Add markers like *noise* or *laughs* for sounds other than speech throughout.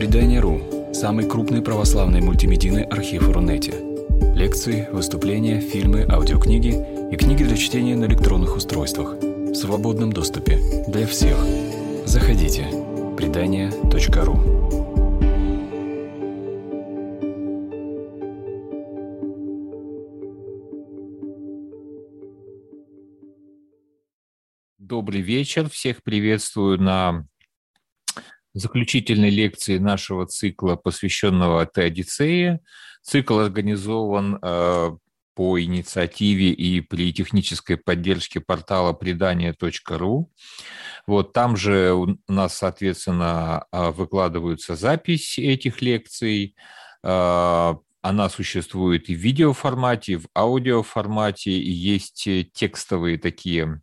Предание.ру – самый крупный православный мультимедийный архив Рунете. Лекции, выступления, фильмы, аудиокниги и книги для чтения на электронных устройствах в свободном доступе для всех. Заходите. Предание.ру Добрый вечер. Всех приветствую на заключительной лекции нашего цикла, посвященного Теодицее. Цикл организован э, по инициативе и при технической поддержке портала предания.ру. Вот там же у нас, соответственно, э, выкладываются записи этих лекций. Э, она существует и в видеоформате, и в аудиоформате, и есть текстовые такие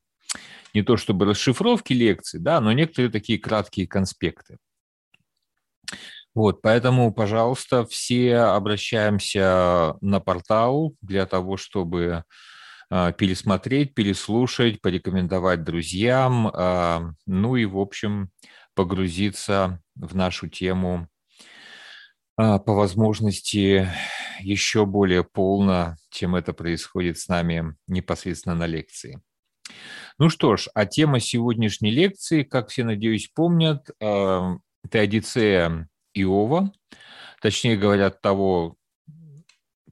не то чтобы расшифровки лекций, да, но некоторые такие краткие конспекты. Вот, поэтому, пожалуйста, все обращаемся на портал для того, чтобы а, пересмотреть, переслушать, порекомендовать друзьям, а, ну и, в общем, погрузиться в нашу тему а, по возможности еще более полно, чем это происходит с нами непосредственно на лекции. Ну что ж, а тема сегодняшней лекции, как все, надеюсь, помнят, это Иова, точнее говоря, того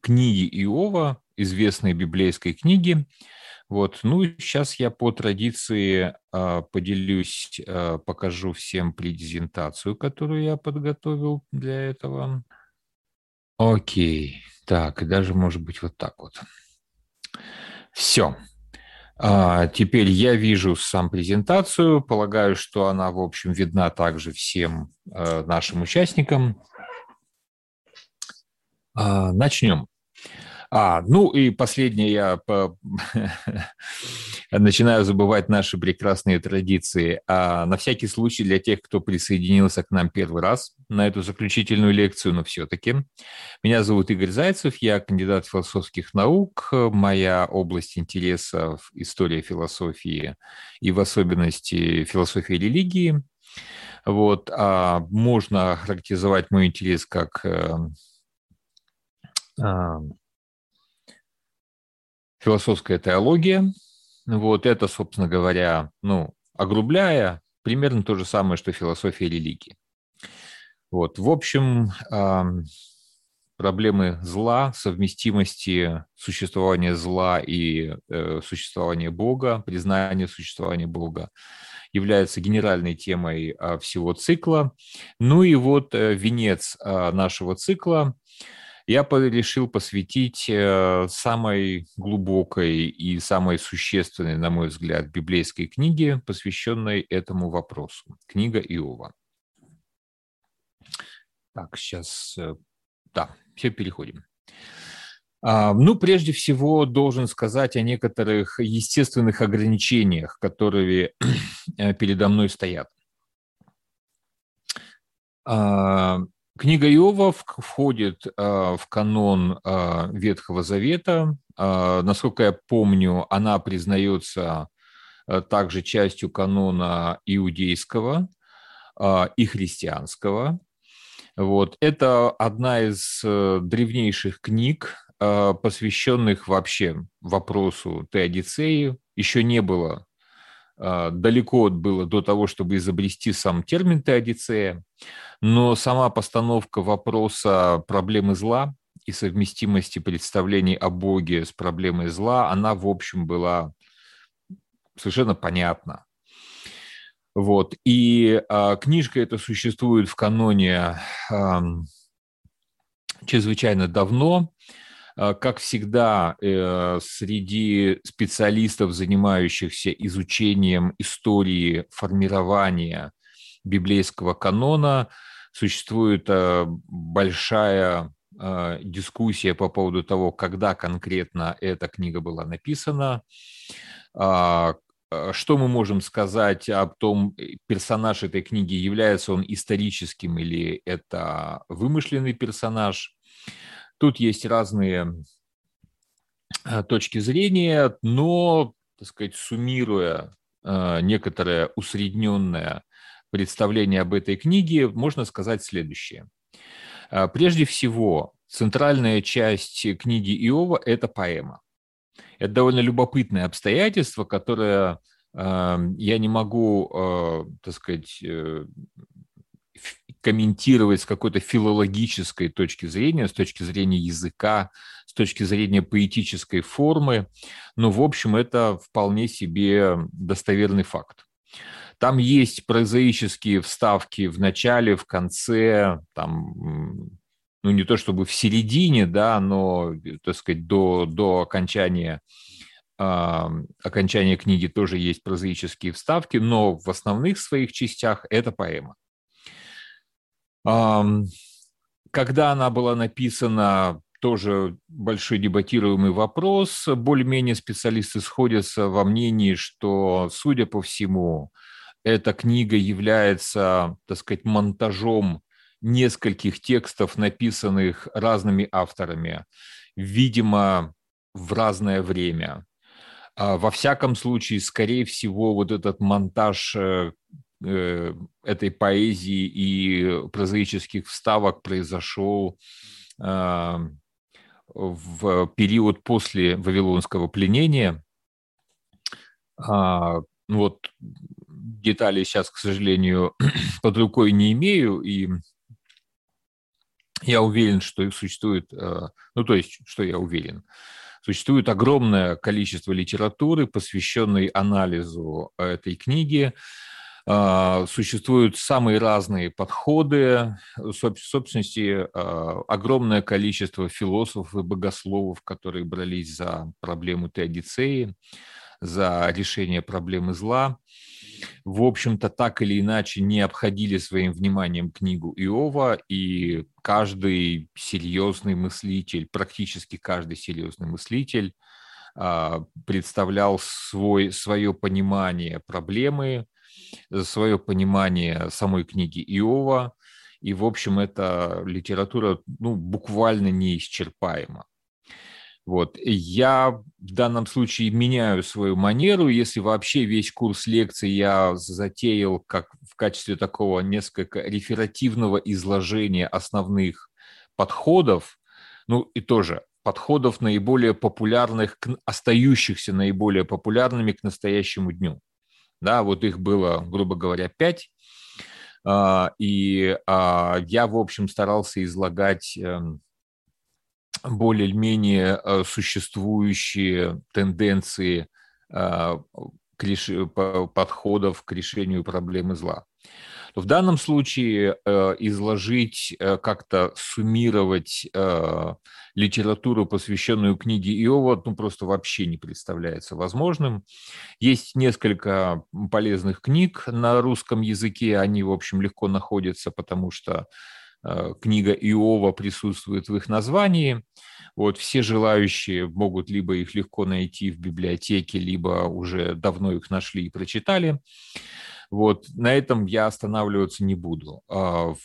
книги Иова, известной библейской книги. Вот. Ну, сейчас я по традиции э, поделюсь, э, покажу всем презентацию, которую я подготовил для этого. Окей, так, даже может быть вот так вот. Все. А, теперь я вижу сам презентацию, полагаю, что она, в общем, видна также всем э, нашим участникам. А, начнем. А, ну и последнее, я по... *laughs* начинаю забывать наши прекрасные традиции. А, на всякий случай для тех, кто присоединился к нам первый раз на эту заключительную лекцию, но все-таки. Меня зовут Игорь Зайцев, я кандидат философских наук. Моя область интересов – история философии и в особенности философия религии. Вот, а можно характеризовать мой интерес как э, а, философская теология. Вот это, собственно говоря, ну, огрубляя, примерно то же самое, что философия религии. Вот, в общем, проблемы зла, совместимости существования зла и э, существования Бога, признание существования Бога является генеральной темой а, всего цикла. Ну и вот э, венец а, нашего цикла я решил посвятить э, самой глубокой и самой существенной, на мой взгляд, библейской книге, посвященной этому вопросу. Книга Иова. Так, сейчас, э, да, все переходим. А, ну, прежде всего, должен сказать о некоторых естественных ограничениях, которые *clears throat* э, передо мной стоят. Книга Иова входит а, в канон а, Ветхого Завета. А, насколько я помню, она признается также частью канона иудейского и христианского. Вот. Это одна из э, древнейших книг, посвященных вообще вопросу Теодицеи. Еще не было, далеко было до того, чтобы изобрести сам термин Теодицея но сама постановка вопроса проблемы зла и совместимости представлений о Боге с проблемой зла, она, в общем, была совершенно понятна. Вот. И а, книжка эта существует в каноне а, чрезвычайно давно. А, как всегда, э, среди специалистов, занимающихся изучением истории формирования библейского канона, существует э, большая э, дискуссия по поводу того, когда конкретно эта книга была написана, а, э, что мы можем сказать об том, персонаж этой книги, является он историческим или это вымышленный персонаж. Тут есть разные точки зрения, но, так сказать, суммируя некоторое усредненное представление об этой книге, можно сказать следующее. А, прежде всего, центральная часть книги Иова – это поэма. Это довольно любопытное обстоятельство, которое э, я не могу, э, так сказать, э, комментировать с какой-то филологической точки зрения, с точки зрения языка, с точки зрения поэтической формы, но, в общем, это вполне себе достоверный факт. Там есть прозаические вставки в начале, в конце, там, ну не то чтобы в середине, да, но, так сказать, до, до окончания э, окончания книги тоже есть прозаические вставки, но в основных своих частях это поэма. Когда она была написана, тоже большой дебатируемый вопрос. Более-менее специалисты сходятся во мнении, что, судя по всему, эта книга является, так сказать, монтажом нескольких текстов, написанных разными авторами, видимо, в разное время. А во всяком случае, скорее всего, вот этот монтаж э, этой поэзии и прозаических вставок произошел а, в период после Вавилонского пленения. А, ну вот детали сейчас, к сожалению, *clears throat* под рукой не имею, и я уверен, что существует, а, ну то есть, что я уверен, существует огромное количество литературы, посвященной анализу этой книги, существуют самые разные подходы. В собственности, а, огромное количество философов и богословов, которые брались за проблему теодицеи, за решение проблемы зла. В общем-то, так или иначе не обходили своим вниманием книгу Иова, и каждый серьезный мыслитель, практически каждый серьезный мыслитель а, представлял свой, свое понимание проблемы, свое понимание самой книги Иова, и, в общем, эта литература ну, буквально неисчерпаема. Вот. Я в данном случае меняю свою манеру. Если вообще весь курс лекций я затеял как в качестве такого несколько реферативного изложения основных подходов, ну и тоже подходов наиболее популярных, остающихся наиболее популярными к настоящему дню. Да, вот их было, грубо говоря, пять. А, и а, я, в общем, старался излагать эм, более-менее э, существующие тенденции а, подходов к решению проблемы зла в данном случае э, изложить, э, как-то суммировать э, литературу, посвященную книге Иова, ну, просто вообще не представляется возможным. Есть несколько полезных книг на русском языке, они, в общем, легко находятся, потому что книга Иова присутствует в их названии. Вот, все желающие могут либо их легко найти в библиотеке, либо уже давно их нашли и прочитали. Вот на этом я останавливаться не буду. А, в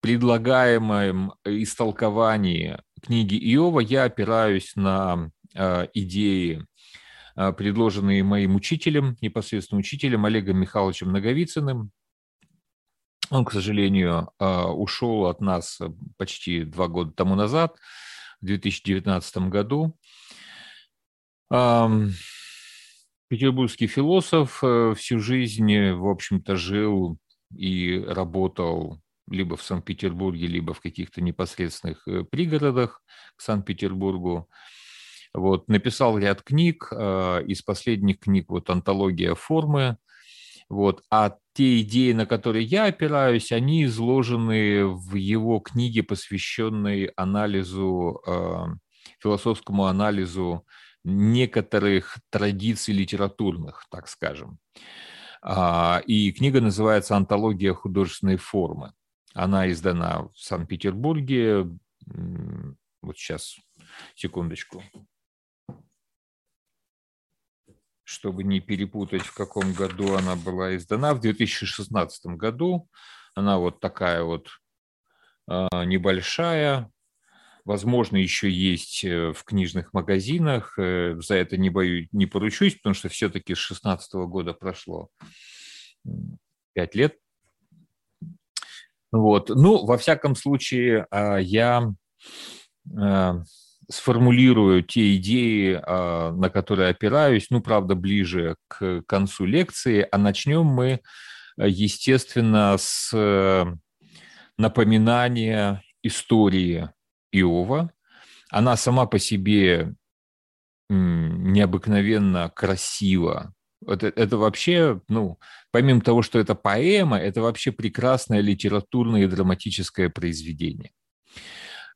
предлагаемом истолковании книги Иова я опираюсь на а, идеи, а, предложенные моим учителем, непосредственно учителем Олегом Михайловичем Наговицыным. Он, к сожалению, ушел от нас почти два года тому назад, в 2019 году. Петербургский философ э, всю жизнь, э, в общем-то, жил и работал либо в Санкт-Петербурге, либо в каких-то непосредственных э, пригородах к Санкт-Петербургу. Вот, написал ряд книг, из последних книг вот «Антология формы», вот, а те идеи, на которые я опираюсь, они изложены в его книге, посвященной анализу, философскому анализу некоторых традиций литературных, так скажем. А, и книга называется «Антология художественной формы». Она издана в Санкт-Петербурге. Вот сейчас, секундочку. Чтобы не перепутать, в каком году она была издана. В 2016 году. Она вот такая вот а, небольшая, Возможно, еще есть э, в книжных магазинах. Э, за это не боюсь, не поручусь, потому что все-таки с 16 года прошло 5 лет. Вот. Ну, во всяком случае, а, я а, сформулирую те идеи, а, на которые опираюсь, ну, правда, ближе к концу лекции, а начнем мы, естественно, с напоминания истории Иова. Она сама по себе необыкновенно красива. Это, это вообще, ну, помимо того, что это поэма, это вообще прекрасное литературное и драматическое произведение.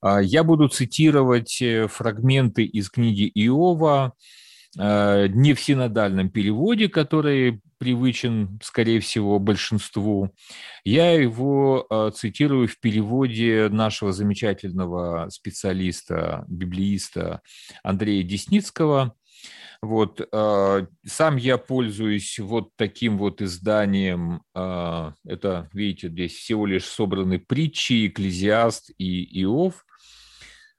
А, я буду цитировать э, фрагменты из книги Иова, не в синодальном переводе, который привычен, скорее всего, большинству. Я его э, цитирую в переводе нашего замечательного специалиста, библииста Андрея Десницкого. Вот, сам я пользуюсь вот таким вот изданием. Это, видите, здесь всего лишь собраны притчи, Экклезиаст и Иов.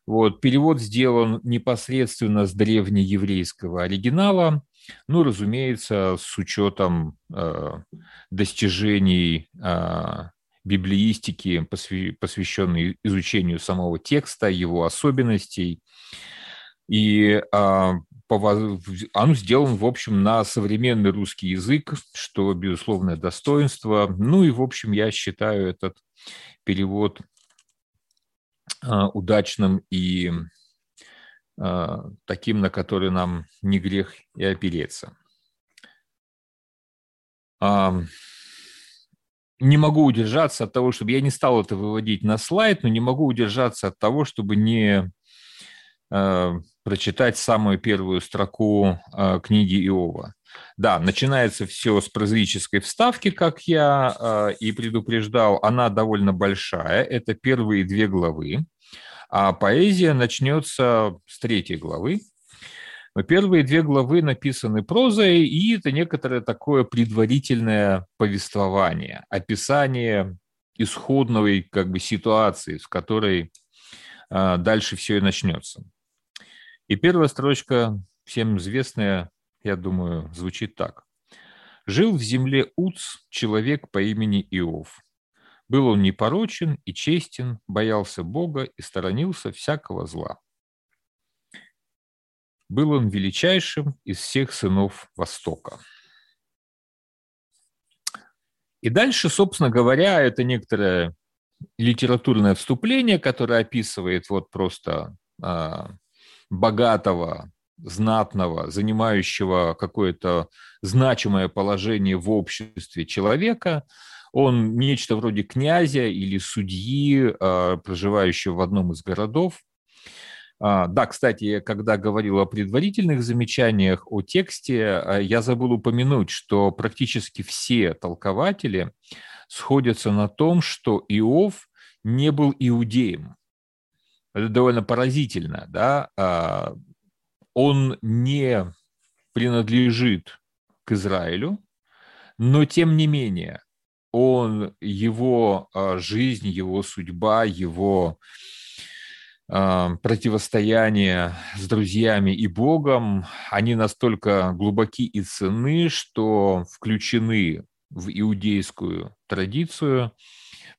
Вот, перевод сделан непосредственно с древнееврейского оригинала, ну, разумеется, с учетом э, достижений э, библиистики, посвященной изучению самого текста, его особенностей. И э, он сделан, в общем, на современный русский язык, что, безусловное достоинство. Ну и, в общем, я считаю этот перевод удачным и а, таким, на который нам не грех и опереться. Не могу удержаться от того, чтобы... Я не стал это выводить на слайд, но не могу удержаться от того, чтобы не а, прочитать самую первую строку книги Иова. Да, начинается все с прозаической вставки, как я э, и предупреждал. Она довольно большая. Это первые две главы. А поэзия начнется с третьей главы. Первые две главы написаны прозой, и это некоторое такое предварительное повествование, описание исходной как бы, ситуации, с которой э, дальше все и начнется. И первая строчка, всем известная, я думаю, звучит так. «Жил в земле Уц человек по имени Иов. Был он непорочен и честен, боялся Бога и сторонился всякого зла. Был он величайшим из всех сынов Востока». И дальше, собственно говоря, это некоторое литературное вступление, которое описывает вот просто а, богатого знатного, занимающего какое-то значимое положение в обществе человека, он нечто вроде князя или судьи, а, проживающего в одном из городов. А, да, кстати, когда говорил о предварительных замечаниях о тексте, а, я забыл упомянуть, что практически все толкователи сходятся на том, что Иов не был иудеем. Это довольно поразительно, да, он не принадлежит к Израилю, но тем не менее он, его а, жизнь, его судьба, его а, противостояние с друзьями и Богом, они настолько глубоки и ценны, что включены в иудейскую традицию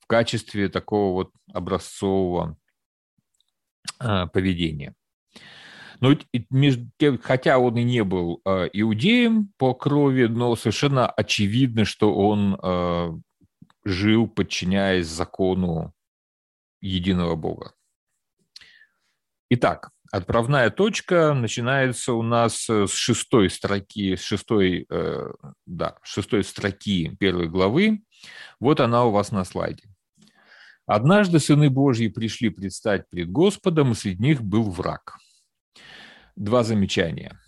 в качестве такого вот образцового а, поведения. Но хотя он и не был э, иудеем по крови, но совершенно очевидно, что он э, жил, подчиняясь закону единого Бога. Итак, отправная точка начинается у нас с шестой строки, с шестой, э, да, шестой строки первой главы. Вот она у вас на слайде. Однажды сыны Божьи пришли предстать пред Господом, и среди них был враг – два замечания.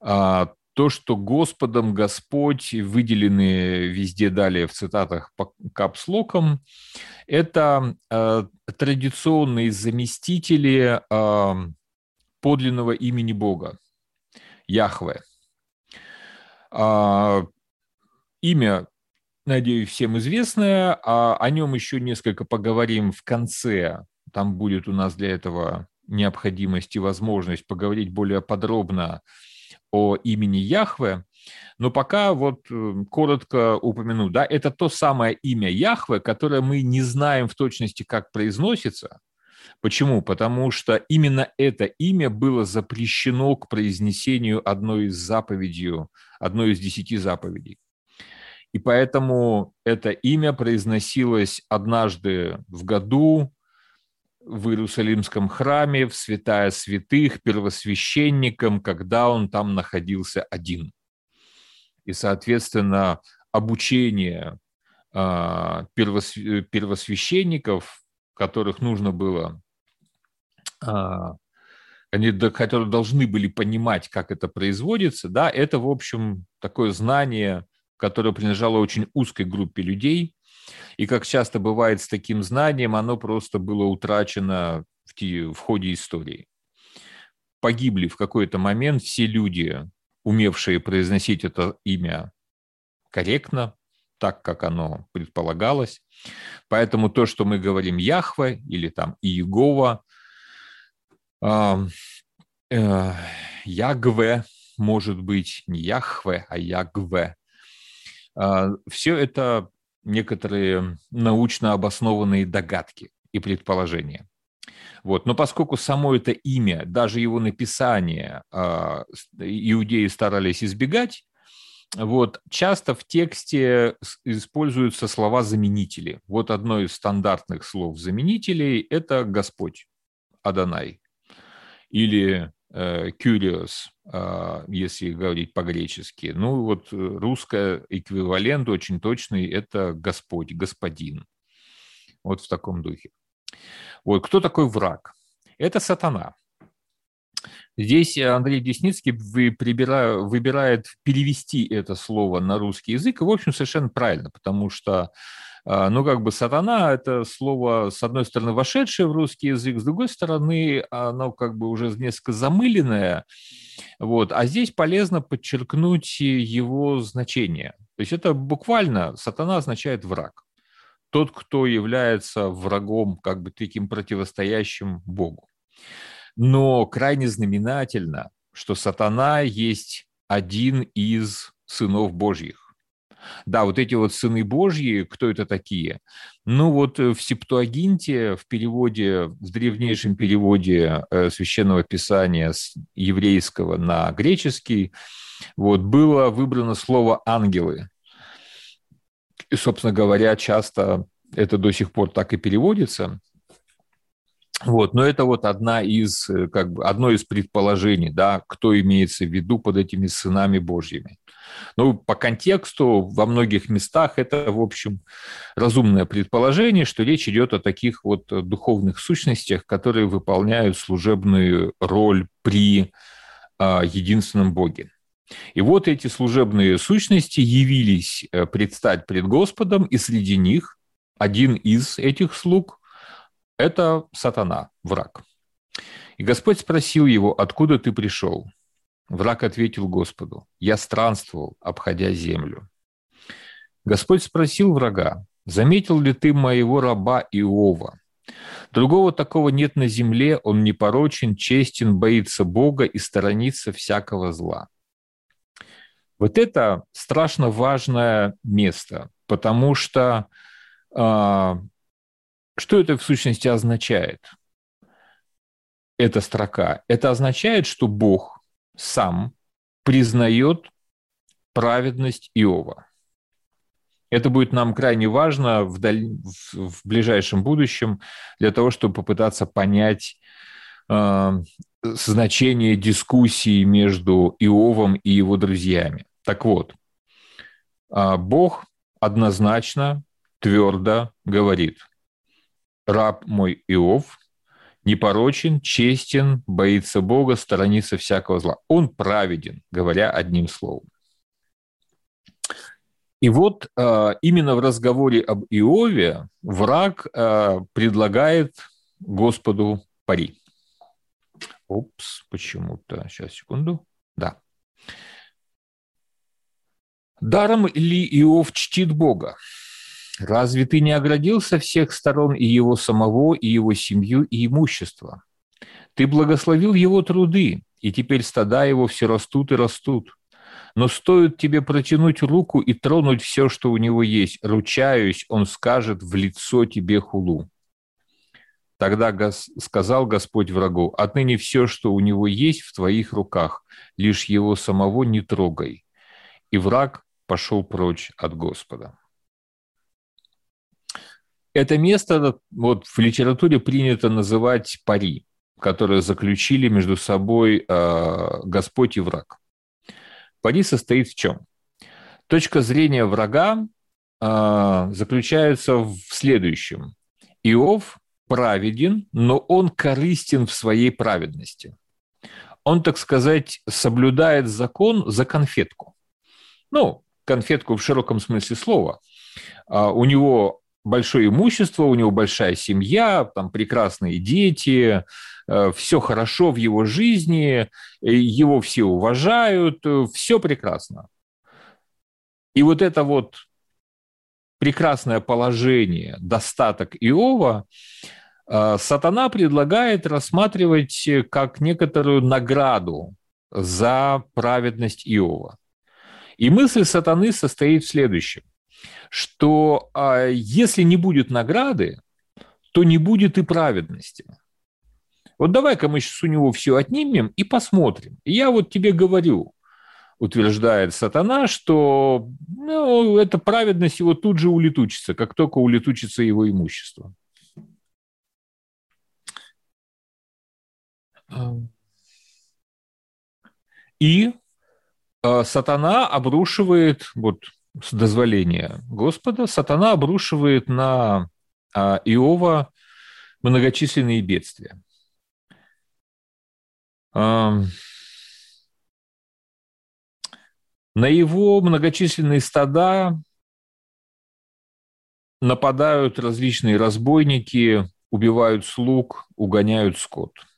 А, то, что Господом Господь, выделены везде далее в цитатах по капслокам, это а, традиционные заместители а, подлинного имени Бога, Яхве. Имя, надеюсь, всем известное, о нем еще несколько поговорим в конце. Там будет у нас для этого необходимость и возможность поговорить более подробно о имени Яхве. Но пока вот э, коротко упомяну, да, это то самое имя Яхве, которое мы не знаем в точности, как произносится. Почему? Потому что именно это имя было запрещено к произнесению одной из заповедей, одной из десяти заповедей. И поэтому это имя произносилось однажды в году в Иерусалимском храме, в святая святых, первосвященником, когда он там находился один. И, соответственно, обучение а, первосвященников, которых нужно было, а, они, которые должны были понимать, как это производится, да, это, в общем, такое знание, которое принадлежало очень узкой группе людей, и как часто бывает с таким знанием, оно просто было утрачено в, в ходе истории. Погибли в какой-то момент все люди, умевшие произносить это имя корректно, так, как оно предполагалось. Поэтому то, что мы говорим Яхве или там Иегова, э, э, Ягве, может быть, не Яхве, а Ягве. Э, все это некоторые научно обоснованные догадки и предположения. Вот. Но поскольку само это имя, даже его написание э, иудеи старались избегать, вот, часто в тексте используются слова-заменители. Вот одно из стандартных слов-заменителей – это «Господь», «Адонай». Или «Curious», э, если говорить по-гречески. Ну, вот русский эквивалент очень точный – это «Господь», «Господин». Вот в таком духе. Вот кто такой враг? Это сатана. Здесь Андрей Десницкий выбирает перевести это слово на русский язык, и, в общем, совершенно правильно, потому что, а, ну, как бы сатана – это слово, с одной стороны, вошедшее в русский язык, с другой стороны, оно как бы уже несколько замыленное, вот, а здесь полезно подчеркнуть его значение. То есть это буквально сатана означает враг тот, кто является врагом, как бы таким противостоящим Богу. Но крайне знаменательно, что сатана есть один из сынов Божьих. Да, вот эти вот сыны Божьи, кто это такие? Ну вот в Септуагинте, в переводе, в древнейшем переводе э, Священного Писания с еврейского на греческий, вот было выбрано слово «ангелы». И, собственно говоря, часто это до сих пор так и переводится. Вот, но это вот одна из, э, как бы, одно из предположений, да, кто имеется в виду под этими сынами Божьими. Ну, по контексту во многих местах это, в общем, разумное предположение, что речь идет о таких вот духовных сущностях, которые выполняют служебную роль при а, единственном Боге. И вот эти служебные сущности явились э, предстать пред Господом, и среди них один из этих слуг – это сатана, враг. И Господь спросил его, откуда ты пришел? Враг ответил Господу, я странствовал, обходя землю. Господь спросил врага, заметил ли ты моего раба Иова? Другого такого нет на земле, он непорочен, честен, боится Бога и сторонится всякого зла. Вот это страшно важное место, потому что э, что это в сущности означает? Эта строка. Это означает, что Бог сам признает праведность Иова. Это будет нам крайне важно в, даль... в ближайшем будущем для того, чтобы попытаться понять э, значение дискуссии между Иовом и его друзьями. Так вот, а, Бог однозначно, твердо говорит, раб мой Иов непорочен, честен, боится Бога, сторонится всякого зла. Он праведен, говоря одним словом. И вот а, именно в разговоре об Иове враг а, предлагает Господу пари. Опс, почему-то. Сейчас, секунду. Да. Даром ли Иов чтит Бога? Разве ты не оградил со всех сторон и его самого, и его семью, и имущество? Ты благословил его труды, и теперь стада его все растут и растут. Но стоит тебе протянуть руку и тронуть все, что у него есть, ручаюсь, он скажет в лицо тебе хулу. Тогда гос... сказал Господь врагу, отныне все, что у него есть, в твоих руках, лишь его самого не трогай. И враг пошел прочь от Господа. Это место вот, в литературе принято называть пари, которые заключили между собой э, Господь и враг. Пари состоит в чем? Точка зрения врага э, заключается в следующем. Иов праведен, но он корыстен в своей праведности. Он, так сказать, соблюдает закон за конфетку. Ну, конфетку в широком смысле слова. А, у него большое имущество, у него большая семья, там прекрасные дети, э, все хорошо в его жизни, его все уважают, все прекрасно. И вот это вот прекрасное положение, достаток Иова сатана предлагает рассматривать как некоторую награду за праведность Иова. И мысль сатаны состоит в следующем, что а, если не будет награды, то не будет и праведности. Вот давай-ка мы сейчас у него все отнимем и посмотрим. Я вот тебе говорю, утверждает сатана, что ну, эта праведность его тут же улетучится, как только улетучится его имущество. И э, сатана обрушивает, вот с дозволения Господа, сатана обрушивает на э, Иова многочисленные бедствия. На его многочисленные стада нападают различные разбойники, убивают слуг, угоняют скот –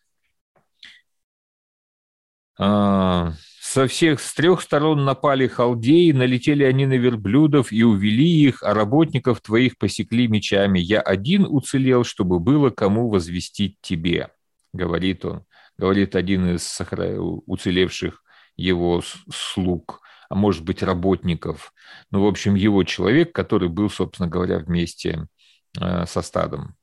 а, со всех, с трех сторон напали халдеи, налетели они на верблюдов и увели их, а работников твоих посекли мечами. Я один уцелел, чтобы было кому возвестить тебе, говорит он. Говорит один из уцелевших его слуг, а может быть работников. Ну, в общем, его человек, который был, собственно говоря, вместе э, со стадом.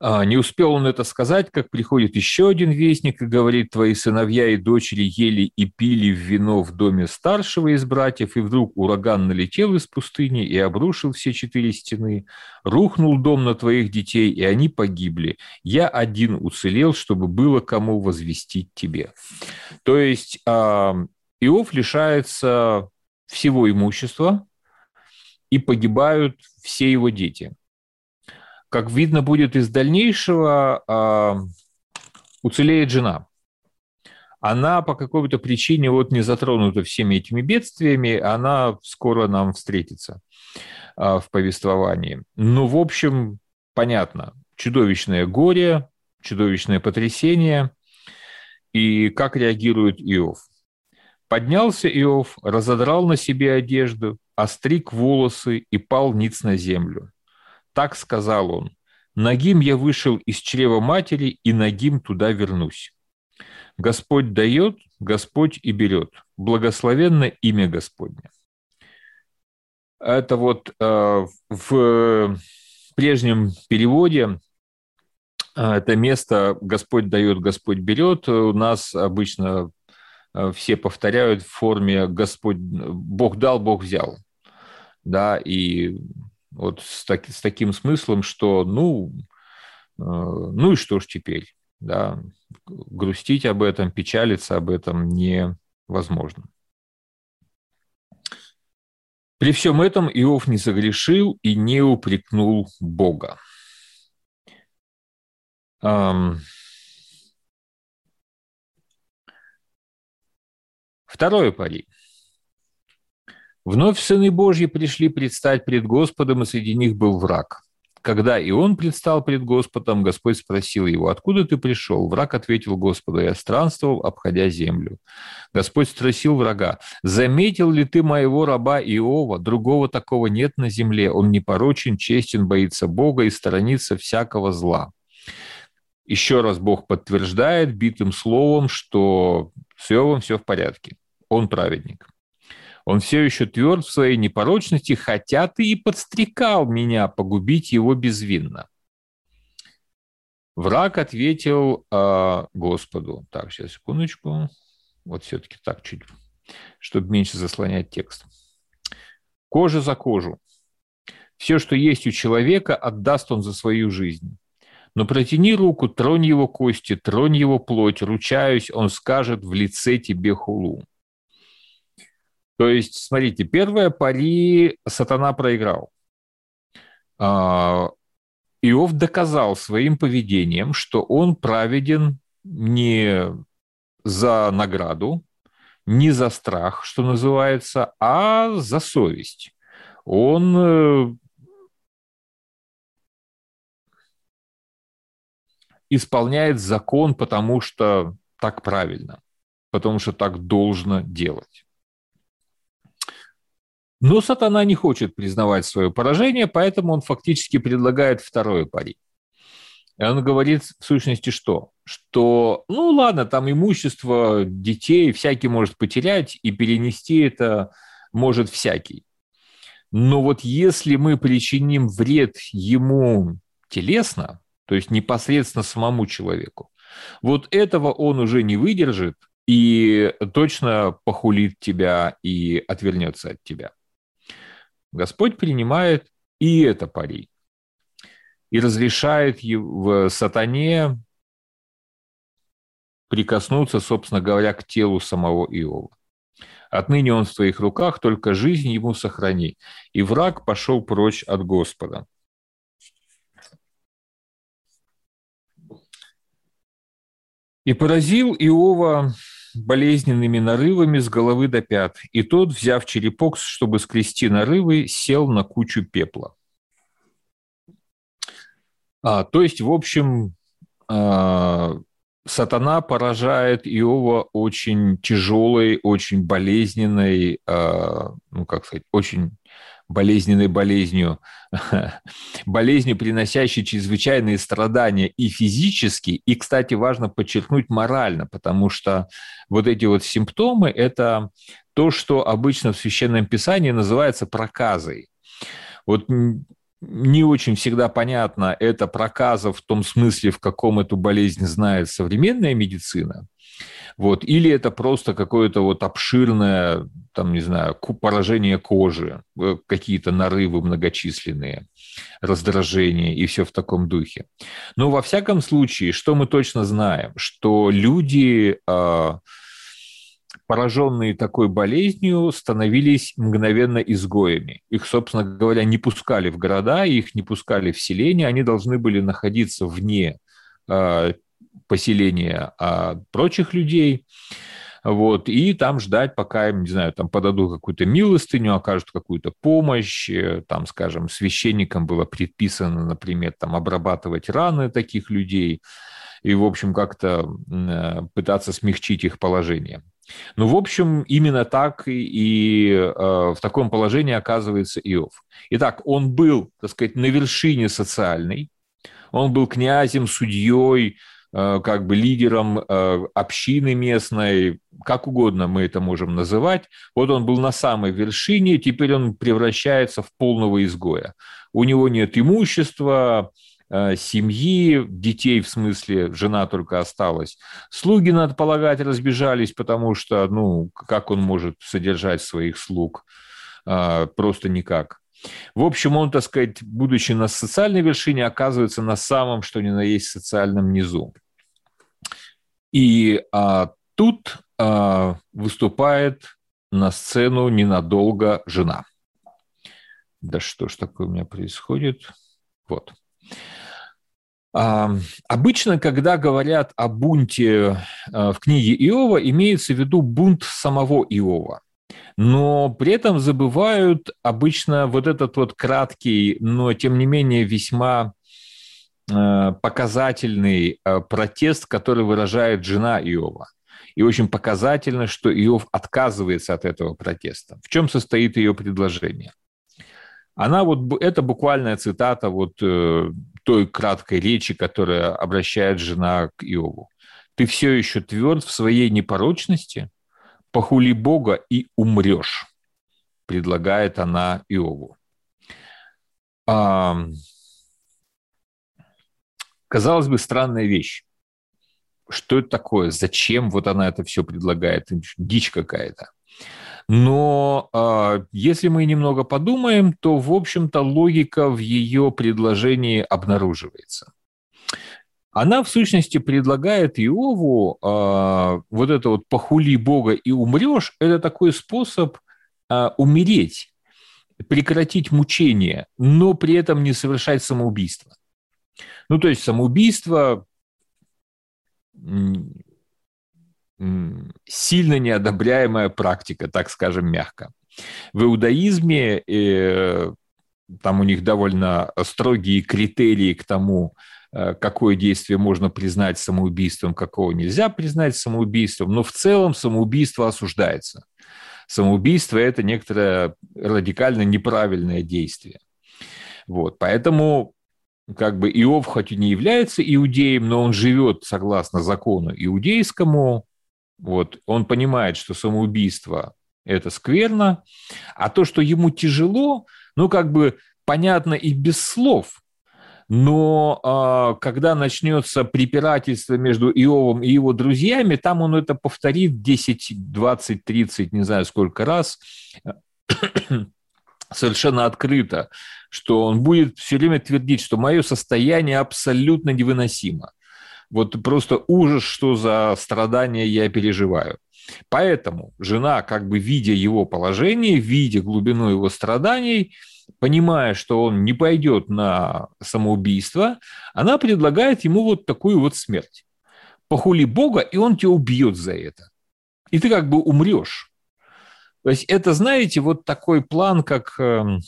А, не успел он это сказать, как приходит еще один вестник и говорит, твои сыновья и дочери ели и пили вино в доме старшего из братьев, и вдруг ураган налетел из пустыни и обрушил все четыре стены, рухнул дом на твоих детей, и они погибли. Я один уцелел, чтобы было кому возвестить тебе. То есть а, Иов лишается всего имущества, и погибают все его дети – как видно будет из дальнейшего, а, уцелеет жена. Она по какой-то причине вот не затронута всеми этими бедствиями, она скоро нам встретится а, в повествовании. Ну, в общем, понятно, чудовищное горе, чудовищное потрясение. И как реагирует Иов? Поднялся Иов, разодрал на себе одежду, остриг волосы и пал ниц на землю. Так сказал он. Нагим я вышел из чрева матери, и нагим туда вернусь. Господь дает, Господь и берет. Благословенно имя Господне. Это вот э, в прежнем переводе э, это место «Господь дает, Господь берет» у нас обычно э, все повторяют в форме «Господь, Бог дал, Бог взял». Да, и вот с, так, с таким смыслом, что ну, э, ну и что ж теперь, да, грустить об этом, печалиться об этом невозможно. При всем этом Иов не согрешил и не упрекнул Бога. Второе пари. Вновь сыны Божьи пришли предстать пред Господом, и среди них был враг. Когда и он предстал пред Господом, Господь спросил его, «Откуда ты пришел?» Враг ответил Господу, «Я странствовал, обходя землю». Господь спросил врага, «Заметил ли ты моего раба Иова? Другого такого нет на земле. Он непорочен, честен, боится Бога и сторонится всякого зла». еще раз Бог подтверждает битым словом, что с Иовом все в порядке. Он праведник. Он все еще тверд в своей непорочности, хотя ты и подстрекал меня погубить его безвинно. Враг ответил э, Господу. Так, сейчас, секундочку. Вот все-таки так чуть, чтобы меньше заслонять текст. Кожа за кожу. Все, что есть у человека, отдаст он за свою жизнь. Но протяни руку, тронь его кости, тронь его плоть, ручаюсь, он скажет в лице тебе хулу. То есть, смотрите, первое пари сатана проиграл. А, Иов доказал своим поведением, что он праведен не за награду, не за страх, что называется, а за совесть. Он э, исполняет закон, потому что так правильно, потому что так должно делать. Но сатана не хочет признавать свое поражение, поэтому он фактически предлагает второе пари. И он говорит в сущности что? Что, ну ладно, там имущество детей всякий может потерять, и перенести это может всякий. Но вот если мы причиним вред ему телесно, то есть непосредственно самому человеку, вот этого он уже не выдержит и точно похулит тебя и отвернется от тебя. Господь принимает и это пари и разрешает в сатане прикоснуться, собственно говоря, к телу самого Иова. Отныне он в твоих руках, только жизнь ему сохрани. И враг пошел прочь от Господа. И поразил Иова болезненными нарывами с головы до пят, и тот, взяв черепок, чтобы скрести нарывы, сел на кучу пепла. А, то есть, в общем, а, сатана поражает Иова очень тяжелой, очень болезненной, а, ну, как сказать, очень болезненной болезнью, *laughs* болезнью, приносящей чрезвычайные страдания и физически, и, кстати, важно подчеркнуть морально, потому что вот эти вот симптомы – это то, что обычно в Священном Писании называется проказой. Вот не очень всегда понятно, это проказа в том смысле, в каком эту болезнь знает современная медицина, вот, или это просто какое-то вот обширное, там, не знаю, поражение кожи, э, какие-то нарывы многочисленные, раздражения и все в таком духе. Но во всяком случае, что мы точно знаем, что люди а, пораженные такой болезнью, становились мгновенно изгоями. Их, собственно говоря, не пускали в города, их не пускали в селения, они должны были находиться вне э, поселения э, прочих людей, вот, и там ждать, пока им, не знаю, там подадут какую-то милостыню, окажут какую-то помощь, э, там, скажем, священникам было предписано, например, там, обрабатывать раны таких людей, и, в общем, как-то э, пытаться смягчить их положение. Ну, в общем, именно так и, э, в таком положении оказывается Иов. Итак, он был, так сказать, на вершине социальной, он был князем, судьей, как бы лидером э, общины местной, как угодно мы это можем называть. Вот он был на самой вершине, теперь он превращается в полного изгоя. У него нет имущества, Э, семьи, детей в смысле, жена только осталась. Слуги, надо полагать, разбежались, потому что, ну, как он может содержать своих слуг? Просто никак. В общем, он, так сказать, будучи на социальной вершине, оказывается на самом, что ни на есть, социальном низу. И а, тут а, выступает на сцену ненадолго жена. Да что ж такое у меня происходит? Вот. Обычно, когда говорят о бунте э, в книге Иова, имеется в виду бунт самого Иова. Но при этом забывают обычно вот этот вот краткий, но тем не менее весьма э, показательный э, протест, который выражает жена Иова. И очень показательно, что Иов отказывается от этого протеста. В чем состоит ее предложение? Она вот, это буквальная цитата вот э, той краткой речи, которая обращает жена к Иову. «Ты все еще тверд в своей непорочности? Похули Бога и умрешь», предлагает она Иову. А, казалось бы, странная вещь. Что это такое? Зачем вот она это все предлагает? Дичь какая-то. Но э, если мы немного подумаем, то, в общем-то, логика в ее предложении обнаруживается. Она, в сущности, предлагает Иову э, вот это вот «похули Бога и умрешь» – это такой способ э, умереть, прекратить мучение, но при этом не совершать самоубийство. Ну, то есть самоубийство сильно неодобряемая практика, так скажем, мягко. В иудаизме э, там у них довольно строгие критерии к тому, какое действие можно признать самоубийством, какого нельзя признать самоубийством, но в целом самоубийство осуждается. Самоубийство – это некоторое радикально неправильное действие. Вот, поэтому как бы Иов хоть и не является иудеем, но он живет согласно закону иудейскому, вот, он понимает, что самоубийство – это скверно, а то, что ему тяжело, ну, как бы понятно и без слов. Но а, когда начнется препирательство между Иовом и его друзьями, там он это повторит 10, 20, 30, не знаю сколько раз, *clears throat* совершенно открыто, что он будет все время твердить, что мое состояние абсолютно невыносимо. Вот просто ужас, что за страдания я переживаю. Поэтому жена, как бы видя его положение, видя глубину его страданий, понимая, что он не пойдет на самоубийство, она предлагает ему вот такую вот смерть. Похули Бога, и он тебя убьет за это. И ты как бы умрешь. То есть это, знаете, вот такой план, как эм,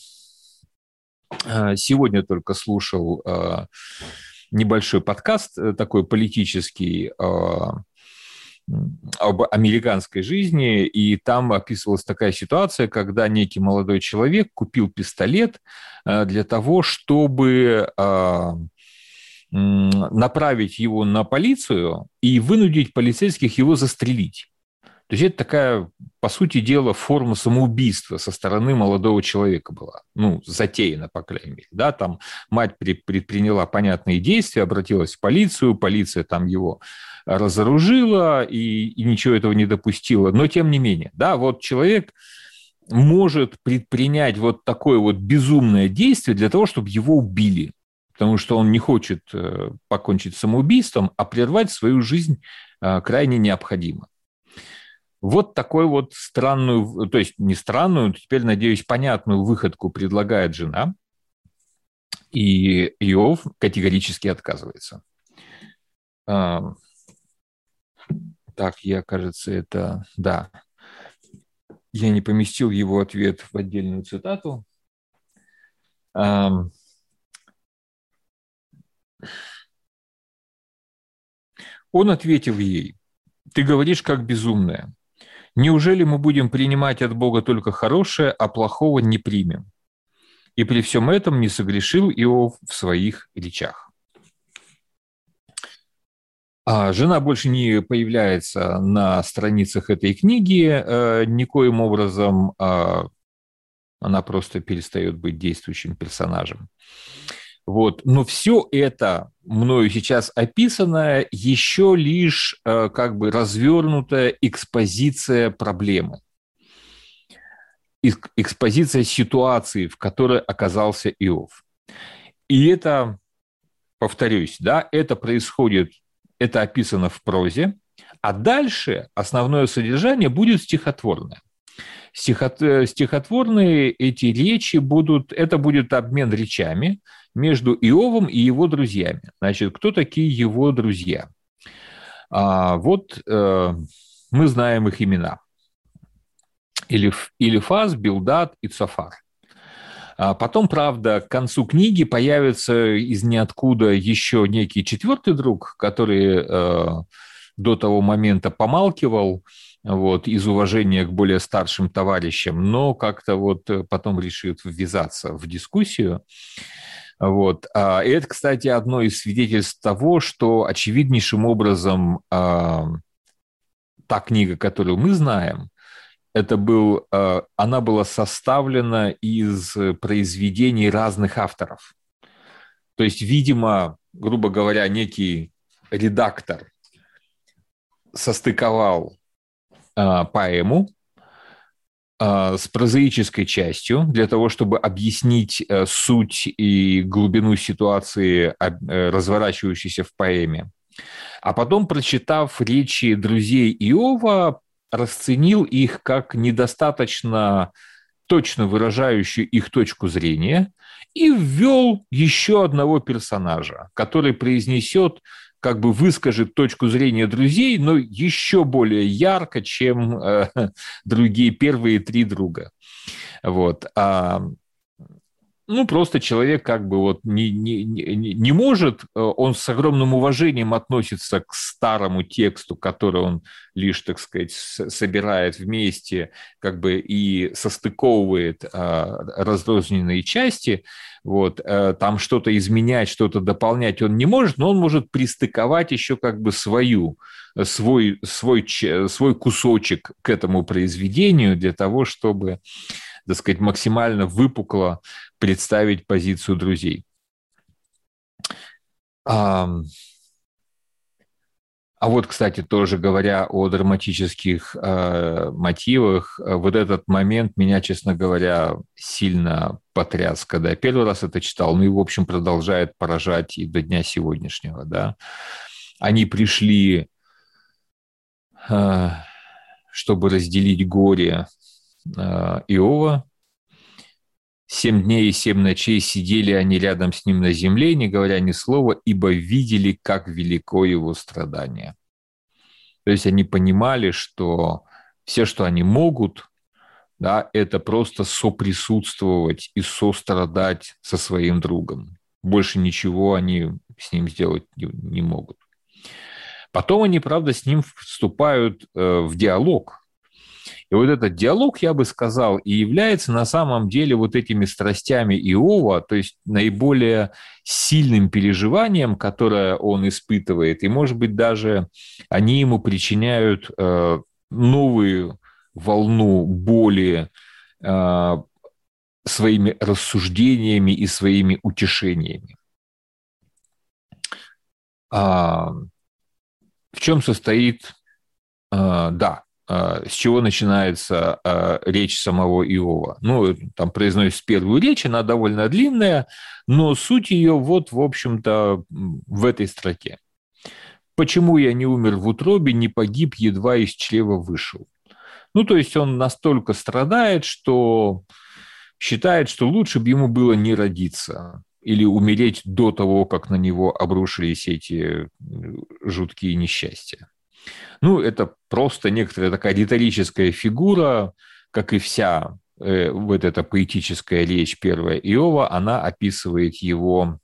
э, сегодня только слушал э, небольшой подкаст э, такой политический а, об американской жизни, и там описывалась такая ситуация, когда некий молодой человек купил пистолет э, для того, чтобы направить его на полицию и вынудить полицейских его застрелить. То есть это такая, по сути дела, форма самоубийства со стороны молодого человека была. Ну, затеяна, по крайней мере. Да, там мать предприняла понятные действия, обратилась в полицию, полиция там его разоружила и, и ничего этого не допустила. Но тем не менее, да, вот человек может предпринять вот такое вот безумное действие для того, чтобы его убили потому что он не хочет э, покончить самоубийством, а прервать свою жизнь э, крайне необходимо. Вот такой вот странную, то есть не странную, теперь, надеюсь, понятную выходку предлагает жена, и Иов категорически отказывается. Так, я, кажется, это... Да. Я не поместил его ответ в отдельную цитату. Он ответил ей, ты говоришь как безумная. Неужели мы будем принимать от Бога только хорошее, а плохого не примем? И при всем этом не согрешил Иов в своих речах. А жена больше не появляется на страницах этой книги э, никоим образом. Э, она просто перестает быть действующим персонажем. Вот. Но все это мною сейчас описанное еще лишь э, как бы развернутая экспозиция проблемы. Экспозиция ситуации, в которой оказался Иов. И это, повторюсь, да, это происходит, это описано в прозе, а дальше основное содержание будет стихотворное. Э, стихотворные эти речи будут, это будет обмен речами – между Иовом и его друзьями. Значит, кто такие его друзья? А, вот э, мы знаем их имена. Илиф, Илифаз, Билдат и Цафар. А потом, правда, к концу книги появится из ниоткуда еще некий четвертый друг, который э, до того момента помалкивал, вот, из уважения к более старшим товарищам, но как-то вот потом решит ввязаться в дискуссию. Вот. А, и это, кстати, одно из свидетельств того, что очевиднейшим образом а, та книга, которую мы знаем, это был, а, она была составлена из произведений разных авторов. То есть, видимо, грубо говоря, некий редактор состыковал поэму, а, с прозаической частью для того, чтобы объяснить э, суть и глубину ситуации, э, разворачивающейся в поэме. А потом, прочитав речи друзей Иова, расценил их как недостаточно точно выражающую их точку зрения и ввел еще одного персонажа, который произнесет как бы выскажет точку зрения друзей, но еще более ярко, чем э, *laughs* другие первые три друга. Вот. А ну, просто человек как бы вот не, не, не, не может, э, он с огромным уважением относится к старому тексту, который он лишь, так сказать, собирает вместе, как бы и состыковывает а, разрозненные части, вот, а, там что-то изменять, что-то дополнять он не может, но он может пристыковать еще как бы свою, свой, свой, свой кусочек к этому произведению для того, чтобы так сказать, максимально выпукло представить позицию друзей. А, а вот, кстати, тоже говоря о драматических э, мотивах, вот этот момент меня, честно говоря, сильно потряс, когда я первый раз это читал, ну и, в общем, продолжает поражать и до дня сегодняшнего, да. Они пришли, э, чтобы разделить горе Иова. Семь дней и семь ночей сидели они рядом с ним на земле, не говоря ни слова, ибо видели, как велико его страдание. То есть они понимали, что все, что они могут, да, это просто соприсутствовать и сострадать со своим другом. Больше ничего они с ним сделать не, не могут. Потом они, правда, с ним вступают э, в диалог – и вот этот диалог, я бы сказал, и является на самом деле вот этими страстями Иова, то есть наиболее сильным переживанием, которое он испытывает. И, может быть, даже они ему причиняют э, новую волну боли э, своими рассуждениями и своими утешениями. А, в чем состоит, а, да, с чего начинается а, речь самого Иова. Ну, там произносится первую речь, она довольно длинная, но суть ее вот, в общем-то, в этой строке. «Почему я не умер в утробе, не погиб, едва из чрева вышел?» Ну, то есть он настолько страдает, что считает, что лучше бы ему было не родиться или умереть до того, как на него обрушились эти жуткие несчастья. Ну, это просто некоторая такая риторическая фигура, как и вся э, вот эта поэтическая речь первая Иова, она описывает его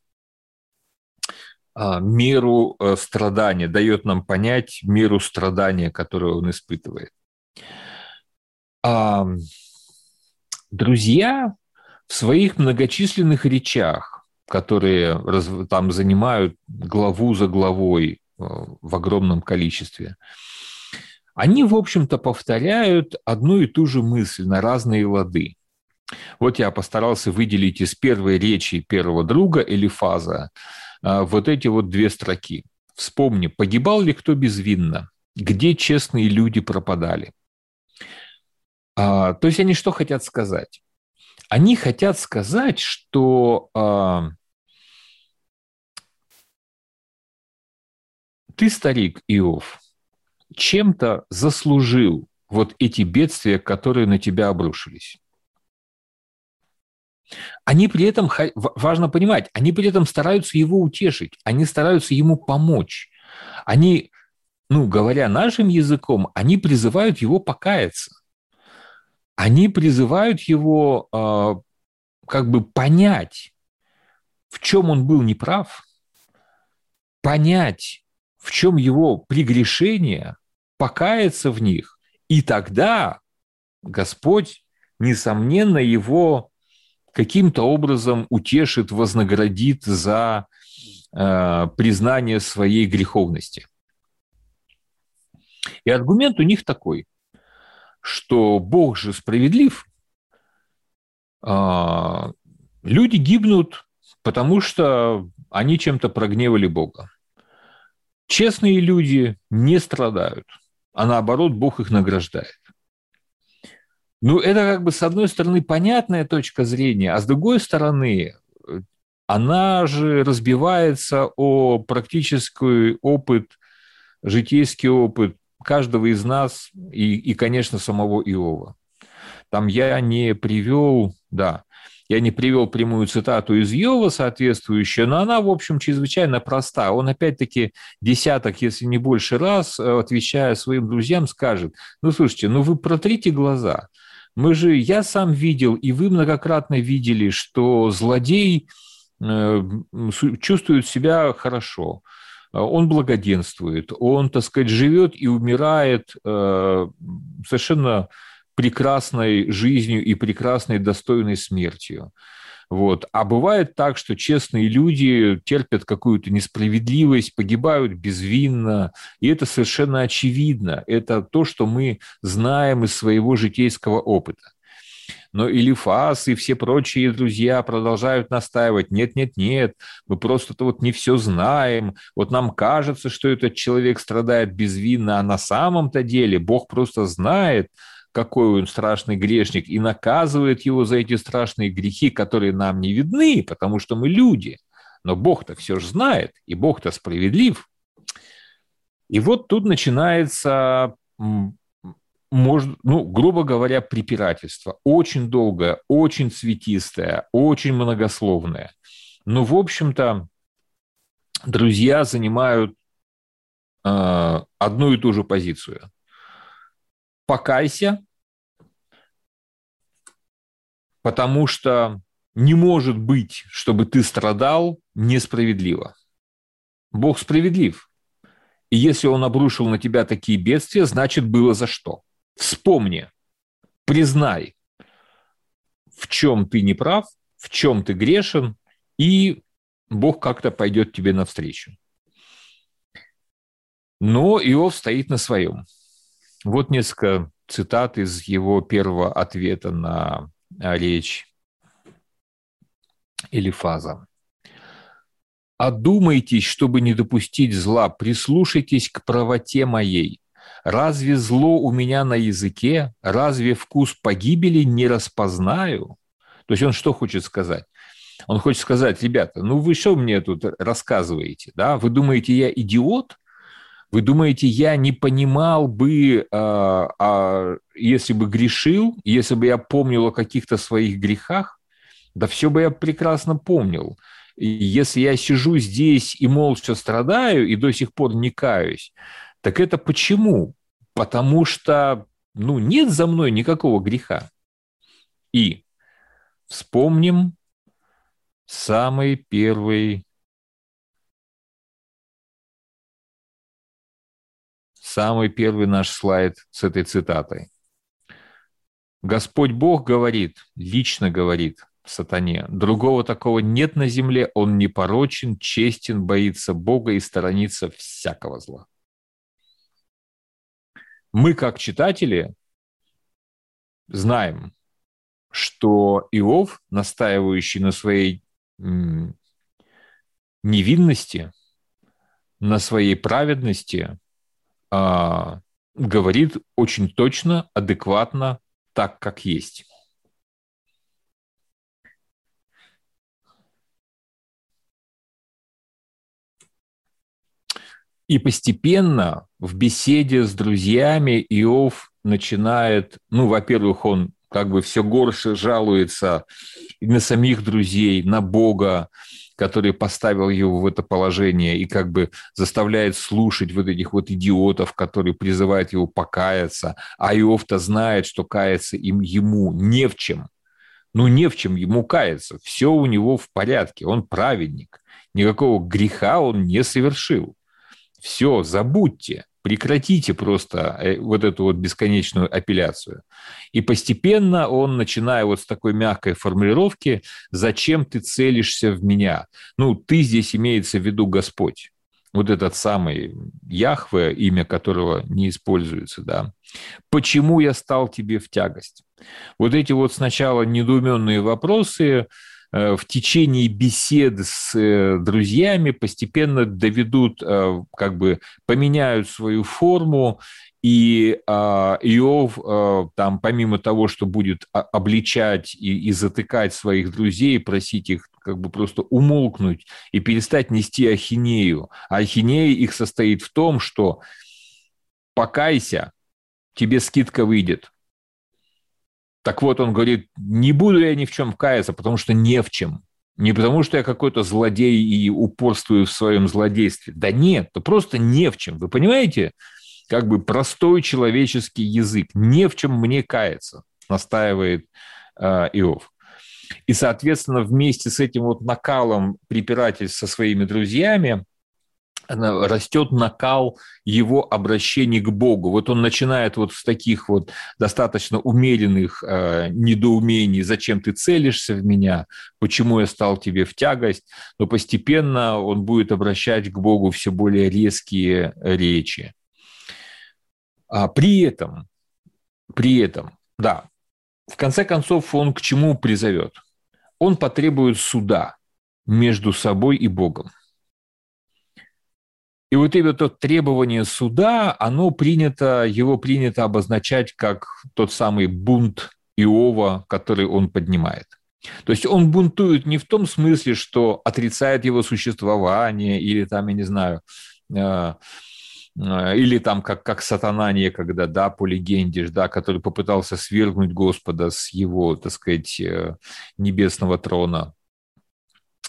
э, меру э, страдания, дает нам понять меру страдания, которую он испытывает. А, друзья в своих многочисленных речах, которые там занимают главу за главой в огромном количестве, они, в общем-то, повторяют одну и ту же мысль на разные лады. Вот я постарался выделить из первой речи первого друга Элифаза а, вот эти вот две строки. Вспомни, погибал ли кто безвинно? Где честные люди пропадали? А, то есть они что хотят сказать? Они хотят сказать, что ты, старик Иов, чем-то заслужил вот эти бедствия, которые на тебя обрушились. Они при этом, важно понимать, они при этом стараются его утешить, они стараются ему помочь. Они, ну, говоря нашим языком, они призывают его покаяться. Они призывают его э, как бы понять, в чем он был неправ, понять, в чем его прегрешение, покаяться в них И тогда Господь, несомненно, его каким-то образом утешит, вознаградит за э, признание своей греховности. И аргумент у них такой, что Бог же справедлив, э, люди гибнут, потому что они чем-то прогневали Бога. Честные люди не страдают, а наоборот, Бог их награждает. Ну, это как бы с одной стороны понятная точка зрения, а с другой стороны, она же разбивается о практический опыт, житейский опыт каждого из нас и, и конечно, самого Иова. Там я не привел, да, я не привел прямую цитату из Йова соответствующую, но она, в общем, чрезвычайно проста. Он, опять-таки, десяток, если не больше раз, э, отвечая своим друзьям, скажет, ну, слушайте, ну вы протрите глаза. Мы же, я сам видел, и вы многократно видели, что злодей э, чувствует себя хорошо, он благоденствует, он, так сказать, живет и умирает э, совершенно прекрасной жизнью и прекрасной достойной смертью. Вот. А бывает так, что честные люди терпят какую-то несправедливость, погибают безвинно, и это совершенно очевидно. Это то, что мы знаем из своего житейского опыта. Но Илифас и все прочие друзья продолжают настаивать, нет-нет-нет, мы просто-то вот не все знаем, вот нам кажется, что этот человек страдает безвинно, а на самом-то деле Бог просто знает, какой он страшный грешник, и наказывает его за эти страшные грехи, которые нам не видны, потому что мы люди. Но Бог-то все же знает, и Бог-то справедлив. И вот тут начинается, ну, грубо говоря, препирательство. Очень долгое, очень цветистое, очень многословное. Но, в общем-то, друзья занимают э, одну и ту же позицию. Покайся, потому что не может быть, чтобы ты страдал несправедливо. Бог справедлив. И если он обрушил на тебя такие бедствия, значит, было за что. Вспомни, признай, в чем ты не прав, в чем ты грешен, и Бог как-то пойдет тебе навстречу. Но Иов стоит на своем. Вот несколько цитат из его первого ответа на речь или фаза. «Одумайтесь, чтобы не допустить зла, прислушайтесь к правоте моей. Разве зло у меня на языке? Разве вкус погибели не распознаю?» То есть он что хочет сказать? Он хочет сказать, ребята, ну вы что мне тут рассказываете? Да? Вы думаете, я идиот? Вы думаете, я не понимал бы, а, а, если бы грешил, если бы я помнил о каких-то своих грехах? Да все бы я прекрасно помнил. И если я сижу здесь и молча страдаю, и до сих пор не каюсь, так это почему? Потому что ну, нет за мной никакого греха. И вспомним самый первый самый первый наш слайд с этой цитатой. Господь Бог говорит, лично говорит сатане, другого такого нет на земле, он непорочен, честен, боится Бога и сторонится всякого зла. Мы, как читатели, знаем, что Иов, настаивающий на своей невинности, на своей праведности, а, говорит очень точно, адекватно, так, как есть. И постепенно в беседе с друзьями Иов начинает, ну, во-первых, он как бы все горше жалуется на самих друзей, на Бога, который поставил его в это положение и как бы заставляет слушать вот этих вот идиотов, которые призывают его покаяться, а Иов-то знает, что каяться им ему не в чем. Ну, не в чем ему каяться. Все у него в порядке, он праведник. Никакого греха он не совершил. Все, забудьте, Прекратите просто э, вот эту вот бесконечную апелляцию. И постепенно он, начиная вот с такой мягкой формулировки, «Зачем ты целишься в меня?» Ну, ты здесь имеется в виду Господь. Вот этот самый Яхве, имя которого не используется, да. «Почему я стал тебе в тягость?» Вот эти вот сначала недоуменные вопросы – в течение бесед с э, друзьями постепенно доведут, э, как бы поменяют свою форму, и а, Иов, там, помимо того, что будет обличать и, и затыкать своих друзей, просить их как бы просто умолкнуть и перестать нести ахинею. А ахинея их состоит в том, что покайся, тебе скидка выйдет. Так вот, он говорит, не буду я ни в чем каяться, потому что не в чем. Не потому, что я какой-то злодей и упорствую в своем злодействе. Да нет, то просто не в чем. Вы понимаете? Как бы простой человеческий язык. Не в чем мне каяться, настаивает э, Иов. И, соответственно, вместе с этим вот накалом препирательств со своими друзьями – растет накал его обращений к Богу. Вот он начинает вот с таких вот достаточно умеренных э, недоумений, зачем ты целишься в меня, почему я стал тебе в тягость, но постепенно он будет обращать к Богу все более резкие речи. А при этом, при этом, да, в конце концов он к чему призовет? Он потребует суда между собой и Богом. И вот это требование суда, оно принято, его принято обозначать как тот самый бунт Иова, который он поднимает. То есть он бунтует не в том смысле, что отрицает его существование или там, я не знаю, э, э, или там как, как сатана некогда, да, по легенде, да, который попытался свергнуть Господа с его, так сказать, э, небесного трона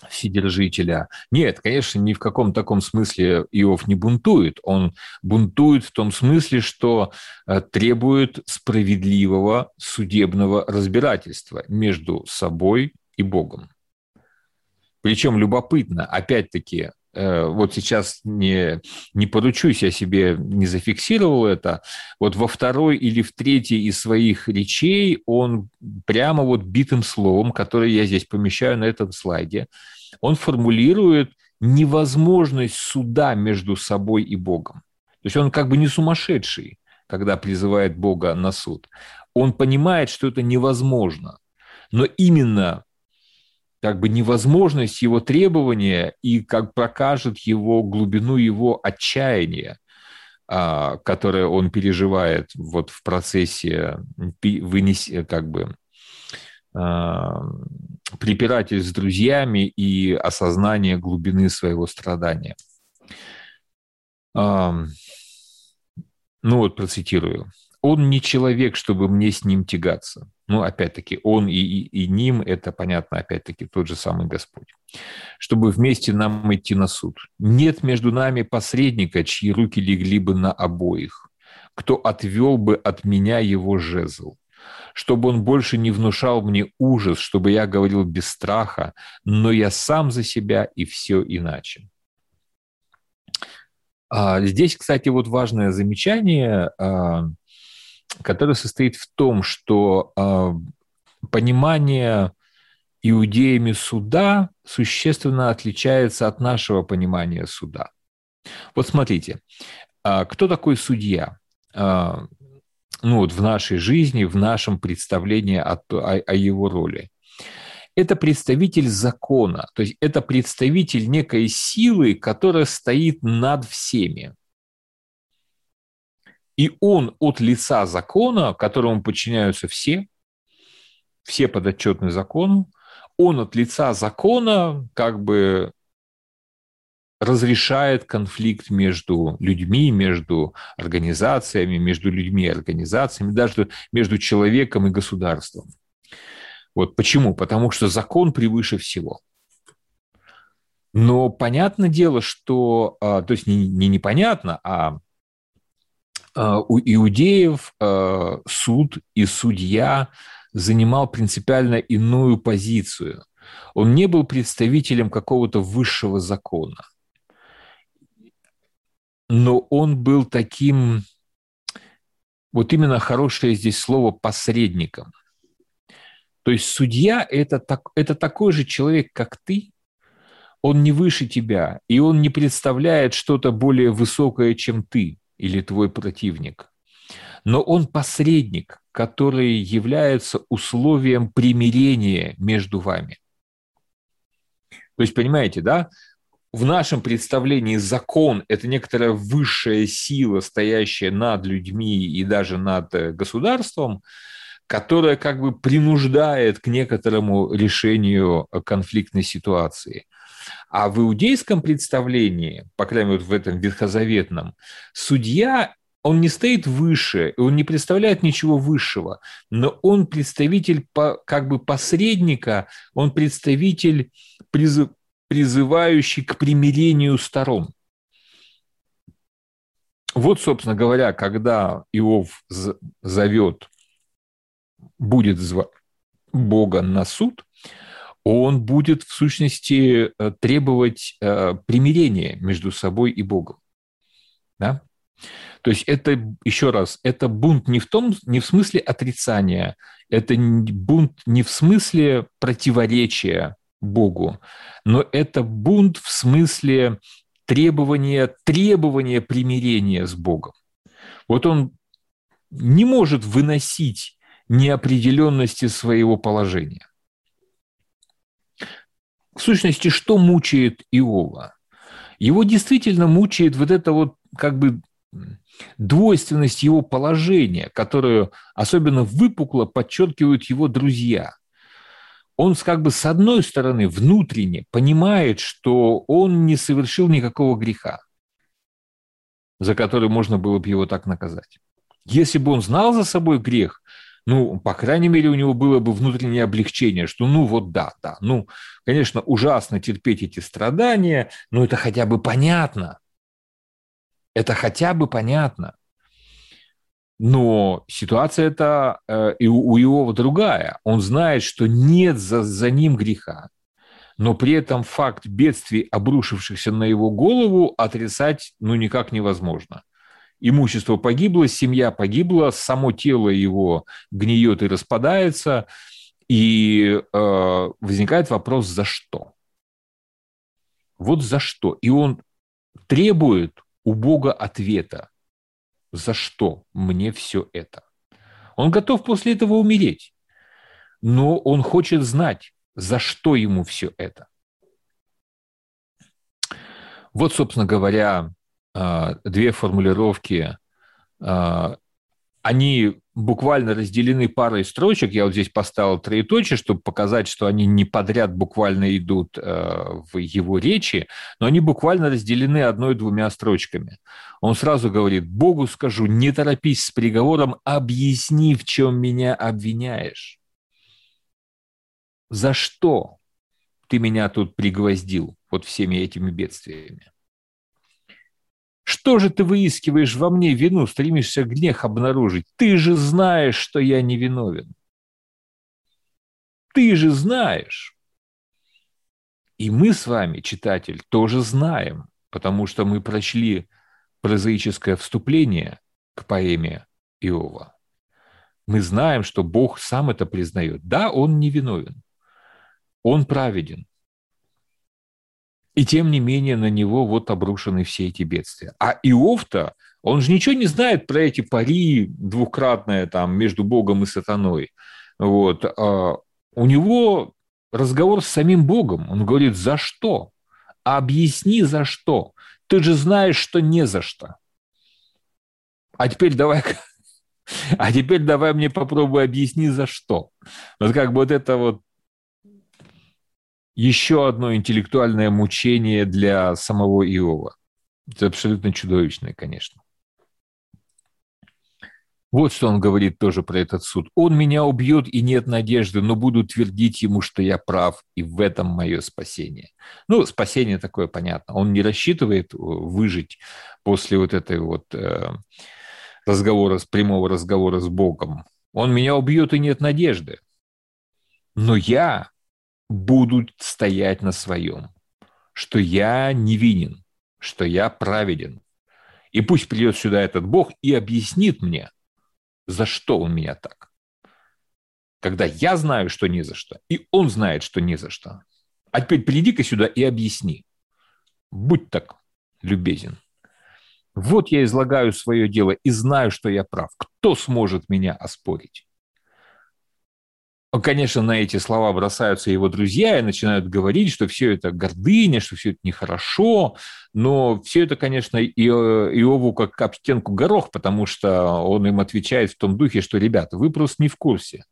вседержителя. Нет, конечно, ни в каком таком смысле Иов не бунтует. Он бунтует в том смысле, что э, требует справедливого судебного разбирательства между собой и Богом. Причем любопытно, опять-таки, вот сейчас не, не поручусь, я себе не зафиксировал это, вот во второй или в третьей из своих речей он прямо вот битым словом, которое я здесь помещаю на этом слайде, он формулирует невозможность суда между собой и Богом. То есть он как бы не сумасшедший, когда призывает Бога на суд. Он понимает, что это невозможно. Но именно как бы невозможность его требования и как прокажет его глубину его отчаяния, а, которое он переживает вот в процессе вынес, как бы а, препирательств с друзьями и осознание глубины своего страдания. Ну вот процитирую. «Он не человек, чтобы мне с ним тягаться». Ну, опять-таки, он и, и, и ним – это, понятно, опять-таки, тот же самый Господь. «Чтобы вместе нам идти на суд. Нет между нами посредника, чьи руки легли бы на обоих, кто отвел бы от меня его жезл чтобы он больше не внушал мне ужас, чтобы я говорил без страха, но я сам за себя и все иначе. А, здесь, кстати, вот важное замечание, которое состоит в том, что а, понимание иудеями суда существенно отличается от нашего понимания суда. Вот смотрите, кто такой судья? ну, вот в нашей жизни, в нашем представлении о, о, о его роли. Это представитель закона, то есть это представитель некой силы, которая стоит над всеми. И он от лица закона, которому подчиняются все, все подотчетны закону, он от лица закона как бы разрешает конфликт между людьми, между организациями, между людьми и организациями, даже между человеком и государством. Вот почему? Потому что закон превыше всего. Но понятное дело, что, а, то есть не, не непонятно, а, а у иудеев а, суд и судья занимал принципиально иную позицию. Он не был представителем какого-то высшего закона – но он был таким, вот именно хорошее здесь слово посредником. То есть судья это, так, это такой же человек, как ты, он не выше тебя, и он не представляет что-то более высокое, чем ты или твой противник. Но он посредник, который является условием примирения между вами. То есть, понимаете, да, в нашем представлении закон – это некоторая высшая сила, стоящая над людьми и даже над э, государством, которая как бы принуждает к некоторому решению конфликтной ситуации. А в иудейском представлении, по крайней мере, в этом ветхозаветном, судья он не стоит выше, он не представляет ничего высшего, но он представитель как бы посредника, он представитель призыв, призывающий к примирению сторон. Вот, собственно говоря, когда Иов зовет, будет звать Бога на суд, он будет в сущности э, требовать э, примирения между собой и Богом. Да? То есть это, еще раз, это бунт не в том, не в смысле отрицания, это бунт не в смысле противоречия Богу, но это бунт в смысле требования, требования примирения с Богом. Вот он не может выносить неопределенности своего положения. В сущности, что мучает Иова? Его действительно мучает вот это вот как бы двойственность его положения, которую особенно выпукло подчеркивают его друзья – он как бы с одной стороны внутренне понимает, что он не совершил никакого греха, за который можно было бы его так наказать. Если бы он знал за собой грех, ну, по крайней мере, у него было бы внутреннее облегчение, что ну вот да, да, ну, конечно, ужасно терпеть эти страдания, но это хотя бы понятно. Это хотя бы понятно. Но ситуация это э, и у Иова другая. Он знает, что нет за, за ним греха. Но при этом факт бедствий, обрушившихся на его голову, отрицать ну, никак невозможно. Имущество погибло, семья погибла, само тело его гниет и распадается. И э, возникает вопрос, за что? Вот за что. И он требует у Бога ответа за что мне все это? Он готов после этого умереть, но он хочет знать, за что ему все это. Вот, собственно говоря, две формулировки а, они буквально разделены парой строчек. Я вот здесь поставил троеточие, чтобы показать, что они не подряд буквально идут э, в его речи, но они буквально разделены одной-двумя строчками. Он сразу говорит, Богу скажу, не торопись с приговором, объясни, в чем меня обвиняешь. За что ты меня тут пригвоздил вот всеми этими бедствиями? Что же ты выискиваешь во мне вину, стремишься гнех обнаружить? Ты же знаешь, что я не виновен. Ты же знаешь. И мы с вами, читатель, тоже знаем, потому что мы прочли прозаическое вступление к поэме Иова. Мы знаем, что Бог сам это признает. Да, он не виновен. Он праведен. И тем не менее на него вот обрушены все эти бедствия. А Иов-то, он же ничего не знает про эти пари двукратные там между Богом и сатаной. Вот. А у него разговор с самим Богом. Он говорит, за что? Объясни, за что. Ты же знаешь, что не за что. А теперь давай *laughs* а теперь давай мне попробуй объясни, за что. Вот как бы вот это вот еще одно интеллектуальное мучение для самого Иова. Это абсолютно чудовищное, конечно. Вот что он говорит тоже про этот суд. «Он меня убьет, и нет надежды, но буду твердить ему, что я прав, и в этом мое спасение». Ну, спасение такое понятно. Он не рассчитывает э, выжить после вот этой вот э, разговора, прямого разговора с Богом. Он меня убьет, и нет надежды. Но я будут стоять на своем, что я невинен, что я праведен. И пусть придет сюда этот Бог и объяснит мне, за что он меня так. Когда я знаю, что не за что, и он знает, что не за что. А теперь приди-ка сюда и объясни. Будь так любезен. Вот я излагаю свое дело и знаю, что я прав. Кто сможет меня оспорить? Конечно, на эти слова бросаются его друзья и начинают говорить, что все это гордыня, что все это нехорошо, но все это, конечно, Иову как об стенку горох, потому что он им отвечает в том духе, что, ребята, вы просто не в курсе.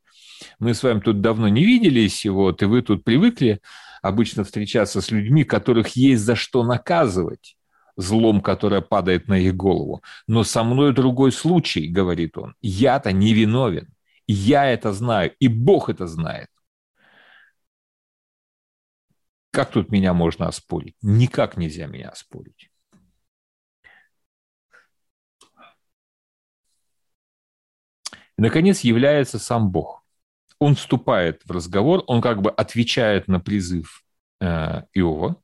Мы с вами тут давно не виделись, вот, и вы тут привыкли обычно встречаться с людьми, которых есть за что наказывать злом, которое падает на их голову. Но со мной другой случай, говорит он. Я-то не виновен. Я это знаю, и Бог это знает. Как тут меня можно оспорить? Никак нельзя меня оспорить. И, наконец, является сам Бог. Он вступает в разговор, он как бы отвечает на призыв э, Иова.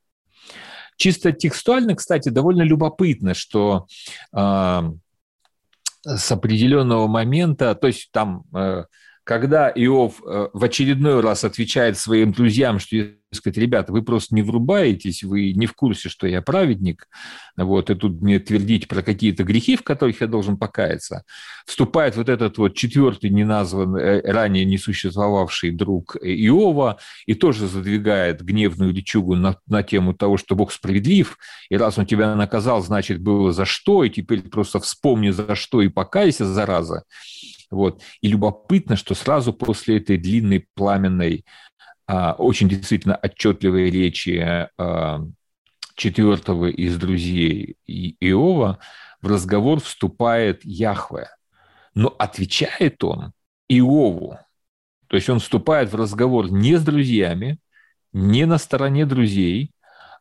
Чисто текстуально, кстати, довольно любопытно, что э, с определенного момента, то есть там, э, когда Иов э, в очередной раз отвечает своим друзьям, что, сказать, ребята, вы просто не врубаетесь, вы не в курсе, что я праведник, вот, и тут мне твердить про какие-то грехи, в которых я должен покаяться, вступает вот этот вот четвертый неназванный, э, ранее не существовавший друг Иова и тоже задвигает гневную речугу на, на тему того, что Бог справедлив, и раз он тебя наказал, значит, было за что, и теперь просто вспомни за что и покайся, зараза. Вот. И любопытно, что сразу после этой длинной пламенной, а, очень действительно отчетливой речи а, четвертого из друзей Иова в разговор вступает Яхве. Но отвечает он Иову. То есть он вступает в разговор не с друзьями, не на стороне друзей,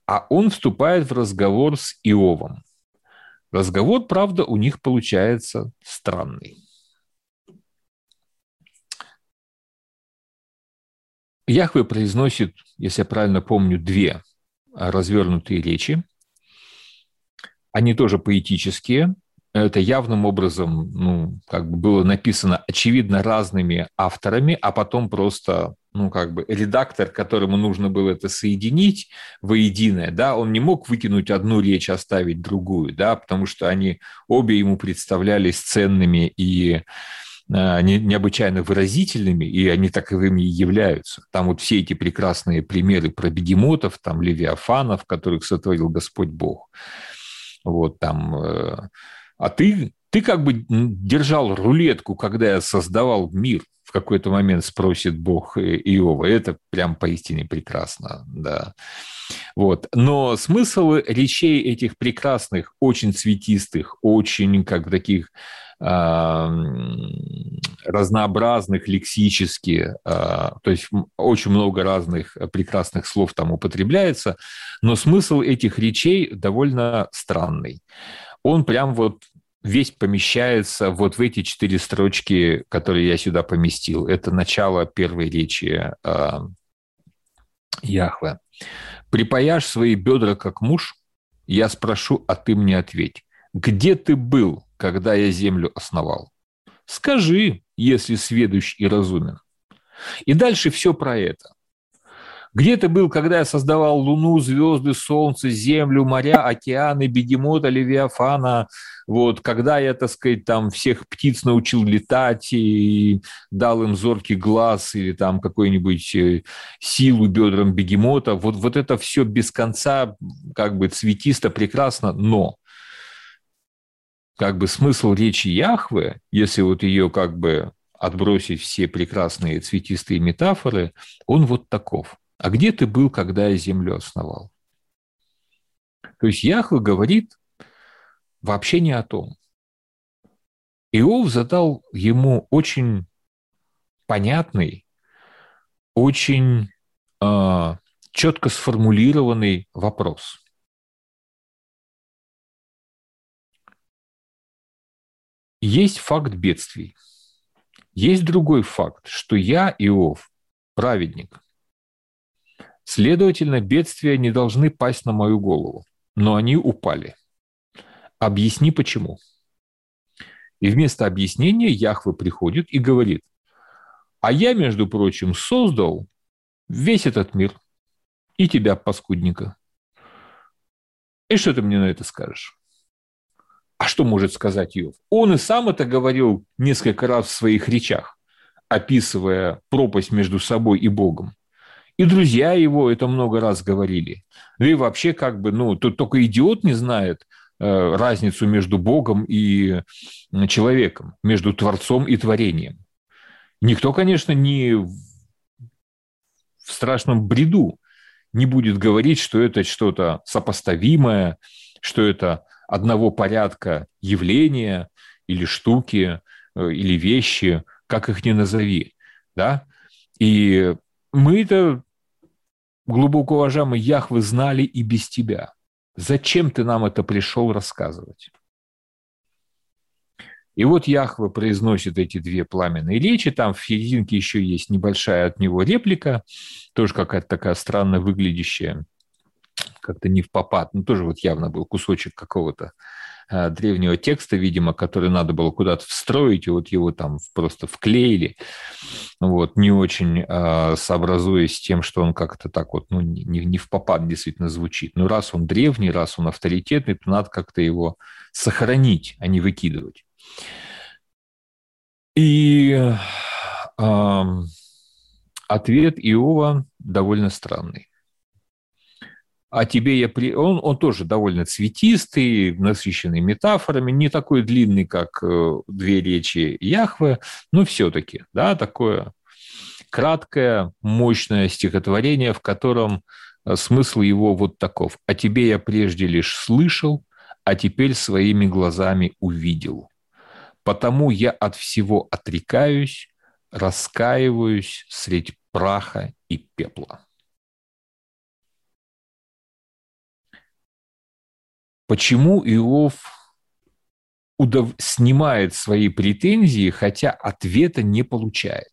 а он вступает в разговор с Иовом. Разговор, правда, у них получается странный. Яхве произносит, если я правильно помню, две развернутые речи. Они тоже поэтические. Это явным образом ну, как бы было написано, очевидно, разными авторами, а потом просто ну, как бы редактор, которому нужно было это соединить воединое, да, он не мог выкинуть одну речь, оставить другую, да, потому что они обе ему представлялись ценными и а, необычайно выразительными, и они таковыми и являются. Там вот все эти прекрасные примеры про бегемотов, там левиафанов, которых сотворил Господь Бог. Вот там... Э, а ты, ты как бы держал рулетку, когда я создавал мир, в какой-то момент спросит Бог Иова. Это прям поистине прекрасно, да. Вот. Но смысл речей этих прекрасных, очень цветистых, очень как таких разнообразных лексически, а, то есть очень много разных прекрасных слов там употребляется, но смысл этих речей довольно странный. Он прям вот весь помещается вот в эти четыре строчки, которые я сюда поместил. Это начало первой речи э, Яхве. «Припаяшь свои бедра, как муж, я спрошу, а ты мне ответь. Где ты был, когда я землю основал? Скажи, если сведущ и разумен. И дальше все про это. Где ты был, когда я создавал Луну, звезды, Солнце, Землю, моря, океаны, бегемота, Левиафана, вот, когда я, так сказать, там всех птиц научил летать и дал им зоркий глаз или там какую-нибудь э, силу бедрам бегемота, вот, вот это все без конца как бы цветисто, прекрасно, но как бы смысл речи Яхвы, если вот ее как бы отбросить все прекрасные цветистые метафоры, он вот таков. А где ты был, когда я землю основал? То есть Яхве говорит вообще не о том. Иов задал ему очень понятный, очень э, четко сформулированный вопрос. Есть факт бедствий. Есть другой факт, что я, Иов, праведник. Следовательно, бедствия не должны пасть на мою голову, но они упали. Объясни, почему. И вместо объяснения Яхва приходит и говорит, а я, между прочим, создал весь этот мир и тебя, паскудника. И что ты мне на это скажешь? А что может сказать Иов? Он и сам это говорил несколько раз в своих речах, описывая пропасть между собой и Богом. И друзья его это много раз говорили. Ну и вообще как бы, ну, тут только идиот не знает э, разницу между Богом и человеком, между Творцом и творением. Никто, конечно, не в страшном бреду не будет говорить, что это что-то сопоставимое, что это одного порядка явления или штуки, э, или вещи, как их ни назови. Да? И мы это, глубоко уважаемый Яхвы, знали и без тебя. Зачем ты нам это пришел рассказывать? И вот Яхва произносит эти две пламенные речи, там в серединке еще есть небольшая от него реплика, тоже какая-то такая странно выглядящая, как-то не в попад, ну тоже вот явно был кусочек какого-то э, древнего текста, видимо, который надо было куда-то встроить, и вот его там просто вклеили, вот, не очень э, сообразуясь с тем, что он как-то так вот, ну, не, не в попад действительно звучит. Но раз он древний, раз он авторитетный, то надо как-то его сохранить, а не выкидывать. И э, ответ Иова довольно странный. А тебе я при... Он, он тоже довольно цветистый, насыщенный метафорами, не такой длинный, как э, две речи Яхве, но все-таки, да, такое краткое, мощное стихотворение, в котором э, смысл его вот таков. «А тебе я прежде лишь слышал, а теперь своими глазами увидел. Потому я от всего отрекаюсь, раскаиваюсь средь праха и пепла. Почему Иов удов... снимает свои претензии, хотя ответа не получает?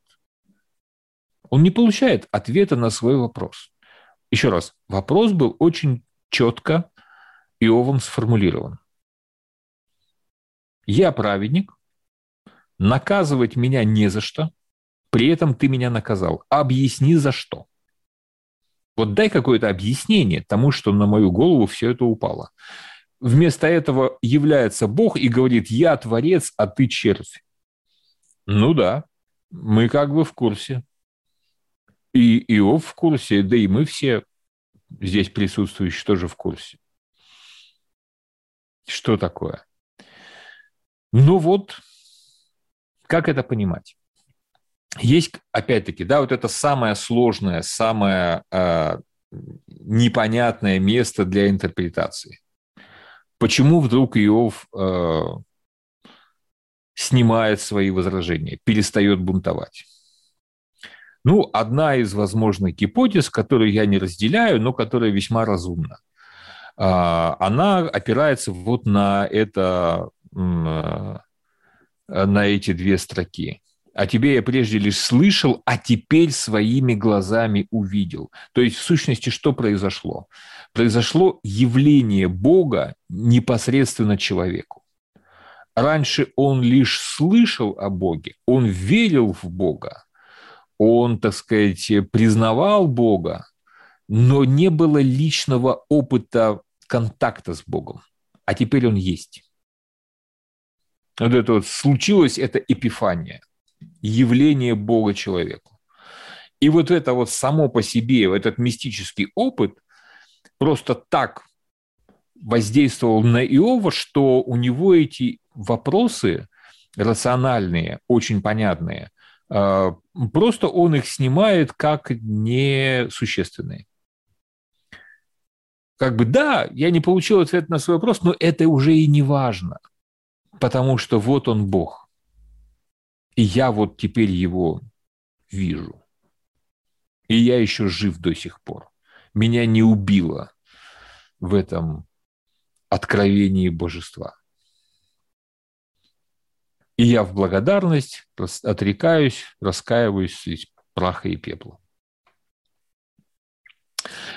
Он не получает ответа на свой вопрос. Еще раз, вопрос был очень четко Иовом сформулирован. Я праведник, наказывать меня не за что, при этом ты меня наказал. Объясни за что. Вот дай какое-то объяснение тому, что на мою голову все это упало. Вместо этого является Бог и говорит, я творец, а ты червь. Ну да, мы как бы в курсе. И Иов в курсе, да и мы все здесь присутствующие тоже в курсе. Что такое? Ну вот, как это понимать? Есть, опять-таки, да, вот это самое сложное, самое э, непонятное место для интерпретации. Почему вдруг Иов э, снимает свои возражения, перестает бунтовать? Ну, одна из возможных гипотез, которую я не разделяю, но которая весьма разумна, э, она опирается вот на это э, на эти две строки. А тебе я прежде лишь слышал, а теперь своими глазами увидел. То есть, в сущности, что произошло? Произошло явление Бога непосредственно человеку. Раньше он лишь слышал о Боге, он верил в Бога, он, так сказать, признавал Бога, но не было личного опыта контакта с Богом. А теперь он есть вот это вот случилось, это эпифания, явление Бога человеку. И вот это вот само по себе, этот мистический опыт просто так воздействовал на Иова, что у него эти вопросы рациональные, очень понятные, а, просто он их снимает как несущественные. Как бы да, я не получил ответ на свой вопрос, но это уже и не важно – потому что вот он Бог. И я вот теперь его вижу. И я еще жив до сих пор. Меня не убило в этом откровении божества. И я в благодарность отрекаюсь, раскаиваюсь из праха и пепла.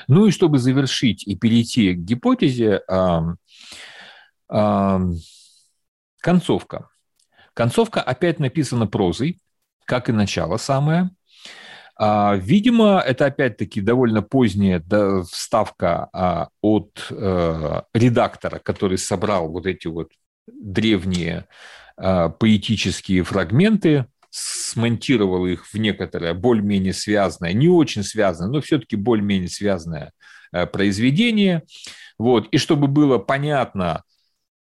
Ну и чтобы завершить и перейти к гипотезе, Концовка. Концовка опять написана прозой, как и начало самое. А, видимо, это опять-таки довольно поздняя вставка а, от э, редактора, который собрал вот эти вот древние а, поэтические фрагменты, смонтировал их в некоторое более-менее связанное, не очень связанное, но все-таки более-менее связанное э, произведение. Вот. И чтобы было понятно,